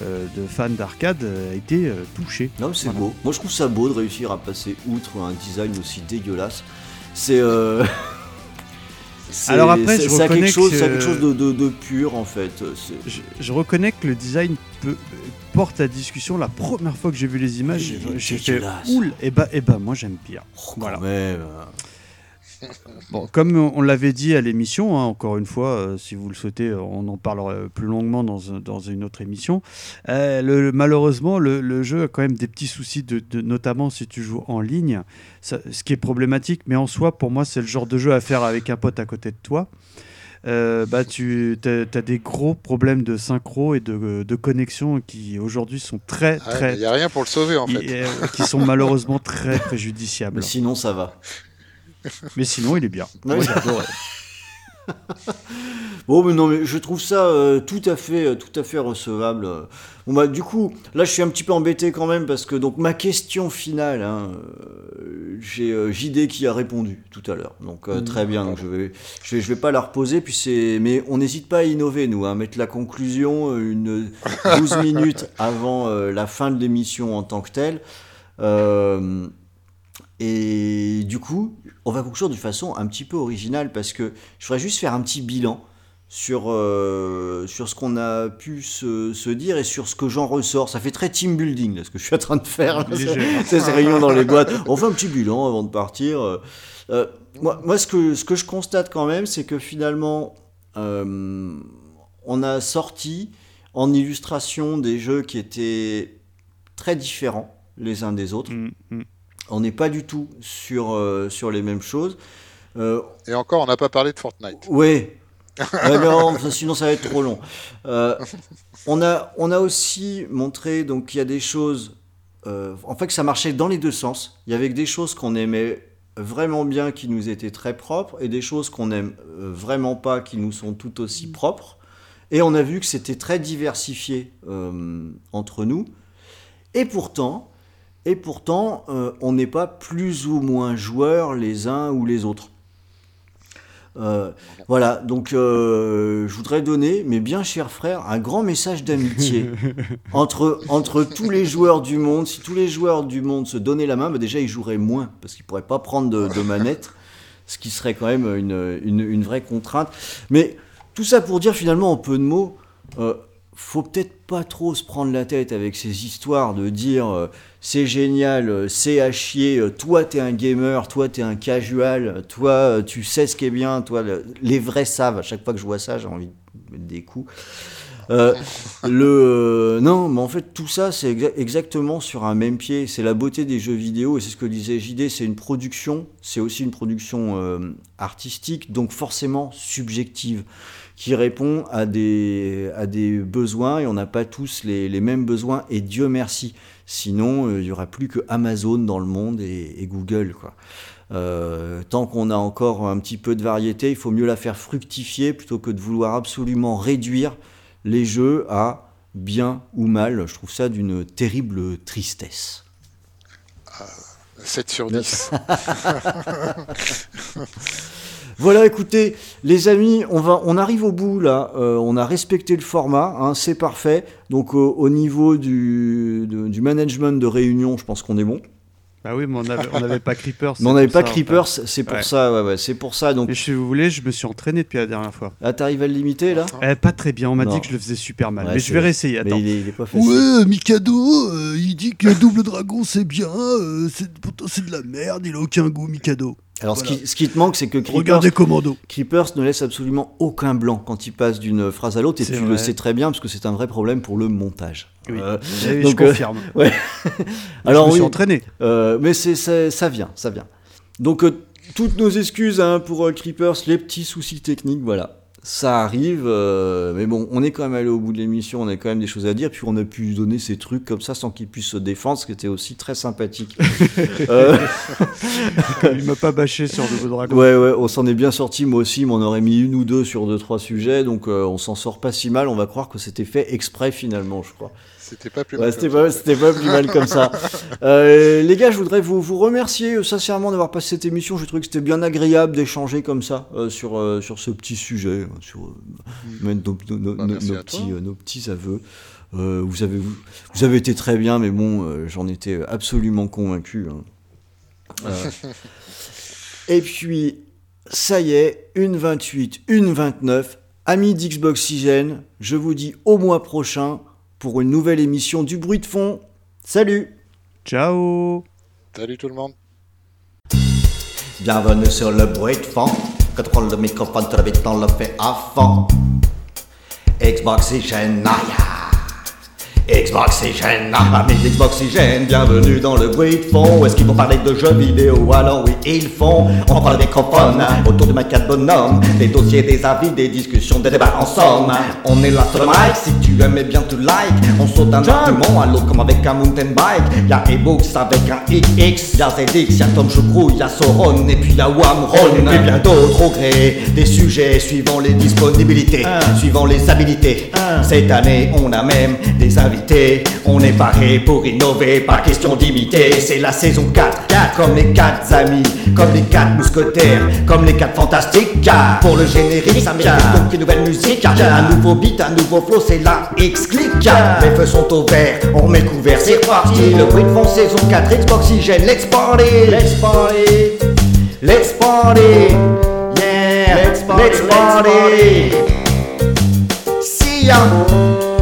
de fan d'arcade a été touché. Non, mais c'est Voilà. beau. Moi, je trouve ça beau de réussir à passer outre un design aussi dégueulasse. C'est. Alors après, c'est- je ça a reconnais quelque chose, que- ça a quelque chose de, de- de pur en fait. Je, je reconnais que le design peut- porte à discussion. La première fois que j'ai vu les images, j'ai- fait oul, et bah, et bah moi j'aime bien. Oh, Voilà. même. Bon, comme on l'avait dit à l'émission, hein, encore une fois, euh, si vous le souhaitez, euh, on en parlera plus longuement dans, un- dans une autre émission. Euh, le- malheureusement, le, le jeu a quand même des petits soucis, de, de- notamment si tu joues en ligne, ça- ce qui est problématique, mais en soi, pour moi, c'est le genre de jeu à faire avec un pote à côté de toi. Euh, bah, tu as, des gros problèmes de synchro et de, de connexion qui aujourd'hui sont très, très. Il n'y a rien pour le sauver en fait. euh, qui sont malheureusement très préjudiciables. Mais sinon, ça va. Mais sinon, il est bien. Ouais. Moi, j'adore. Bon, mais non, mais je trouve ça euh, tout à fait, euh, tout à fait recevable. Bon bah, du coup, là, je suis un petit peu embêté quand même parce que donc ma question finale, hein, euh, j'ai euh, JD qui a répondu tout à l'heure. Donc euh, très bien. Donc je vais, je vais, je vais pas la reposer. Puis c'est, mais on n'hésite pas à innover nous, à mettre la conclusion une 12 minutes avant euh, la fin de l'émission en tant que telle. Euh, et du coup, on va conclure de façon un petit peu originale parce que je voudrais juste faire un petit bilan sur, euh, sur ce qu'on a pu se, se dire et sur ce que j'en ressors. Ça fait très team building, là, ce que je suis en train de faire. ces réunions dans les boîtes. On fait un petit bilan avant de partir. Euh, euh, moi, moi ce, que, ce que je constate quand même, c'est que finalement, euh, on a sorti en illustration des jeux qui étaient très différents les uns des autres. Mm, mm. On n'est pas du tout sur, euh, sur les mêmes choses. Euh, Et encore, on n'a pas parlé de Fortnite. oui. Non, ça- sinon ça va être trop long. Euh, on, a, on a aussi montré donc qu'il y a des choses. euh, en fait, que ça marchait dans les deux sens. Il y avait des choses qu'on aimait vraiment bien qui nous étaient très propres et des choses qu'on aime euh, vraiment pas qui nous sont tout aussi propres. Et on a vu que c'était très diversifié euh, entre nous. Et pourtant, et pourtant euh, on n'est pas plus ou moins joueurs les uns ou les autres. Euh, voilà, donc euh, je voudrais donner, mes bien chers frères, un grand message d'amitié entre, entre tous les joueurs du monde. Si tous les joueurs du monde se donnaient la main, bah déjà ils joueraient moins parce qu'ils pourraient pas prendre de, de manette, ce qui serait quand même une, une, une vraie contrainte. Mais tout ça pour dire finalement en peu de mots, euh, faut peut-être pas trop se prendre la tête avec ces histoires de dire euh, c'est génial, euh, c'est à chier, euh, toi t'es un gamer, toi t'es un casual, toi tu sais ce qui est bien, toi le- les vrais savent. À chaque fois que je vois ça, j'ai envie de mettre des coups. Le non, mais en fait tout ça c'est exa- exactement sur un même pied. C'est la beauté des jeux vidéo et c'est ce que disait JD. C'est une production, c'est aussi une production artistique, donc forcément subjective, qui répond à des à des besoins et on n'a pas tous les, les mêmes besoins et Dieu merci. Sinon euh, il y aura plus que Amazon dans le monde et, et Google quoi. Euh, tant qu'on a encore un petit peu de variété, il faut mieux la faire fructifier plutôt que de vouloir absolument réduire les jeux à bien ou mal. Je trouve ça d'une terrible tristesse. 7 sur 10. Voilà, écoutez, les amis, on, va, on arrive au bout là. Euh, on a respecté le format, hein, c'est parfait. Donc, euh, au niveau du, de- du management de réunion, je pense qu'on est bon. Bah oui, mais on n'avait pas Creepers. Mais on c'est n'avait pour pas. Creepers, c'est pour Ouais. ça, ouais, ouais, c'est pour ça. Donc, Et si vous voulez, je me suis entraîné depuis la dernière fois. là, t'arrives à le limiter là? Eh, pas très bien, on m'a dit que je le faisais super mal. Ouais, mais je vais réessayer, Mais attends. il est, il est pas facile. Ouais, Mikado, euh, il dit que Double Dragon c'est bien, euh, c'est, pourtant c'est de la merde, il a aucun goût, Mikado. Alors, ce, qui, ce qui te manque, c'est que Creepers, Regardez Commando. Creepers ne laisse absolument aucun blanc quand il passe d'une phrase à l'autre, et tu le sais très bien parce que c'est un vrai problème pour le montage. Oui. Euh, donc, je euh, confirme. ouais. Alors, je me suis oui, entraîné. euh, mais c'est, ça vient, ça vient. Donc toutes nos excuses hein, pour Creepers, les petits soucis techniques, voilà. Ça arrive, euh, mais bon, on est quand même allé au bout de l'émission, on a quand même des choses à dire, puis on a pu donner ces trucs comme ça sans qu'ils puissent se défendre, ce qui était aussi très sympathique. Euh, Il m'a pas bâché sur Double Dragon. Ouais, ouais, on s'en est bien sorti, moi aussi, mais on aurait mis une ou deux sur deux, trois sujets, donc euh, on s'en sort pas si mal, on va croire que c'était fait exprès finalement, je crois. C'était pas plus Ouais, mal c'était pas, plus mal comme ça. Euh, les gars, je voudrais vous, vous remercier euh, sincèrement d'avoir passé cette émission, j'ai trouvé que c'était bien agréable d'échanger comme ça euh, sur, sur ce petit sujet, sur même nos, Bah, petits, toi. nos petits aveux. Vous, avez, vous, vous avez été très bien, mais bon, j'en étais absolument convaincu. hein. Et puis, ça y est, une 28, une 29. Amis d'Xboxygène, je vous dis au mois prochain pour une nouvelle émission du bruit de fond. Salut Ciao Salut tout le monde. Bienvenue sur le bruit de fond. Contrôle le microphone, très vite on le fait à fond. Xboxygène, aïe. Xboxygène, amis d'Xboxygène, bienvenue dans le bruit de fond. Est-ce qu'ils vont parler de jeux vidéo? Alors oui, ils font. On prend le microphone autour de ma quatre bonhomme. Des dossiers, des avis, des discussions, des débats en somme. On est là sur le mic, si tu aimes bien tu like. On saute d'un argument à l'autre comme avec un mountain bike. Y'a ebooks avec un XX, y'a ZX, y'a Tom Choucrou, y'a Sauron, et puis y'a Wamron, et puis bien d'autres au gré des sujets suivant les disponibilités, suivant les habilités. Cette année, on a même des invités. On est paré pour innover, pas question d'imiter. C'est la saison 4, 4 comme les 4 amis, comme les 4 mousquetaires, comme les 4 fantastiques. Car pour le générique, ça mérite donc une nouvelle musique. Un nouveau beat, un nouveau flow, c'est la X-Click. Les feux sont au vert, on remet le couvert, c'est reparti. Le bruit de fond, saison 4, Xboxygène, let's party, let's party, let's party, yeah, let's party, let's party. See ya.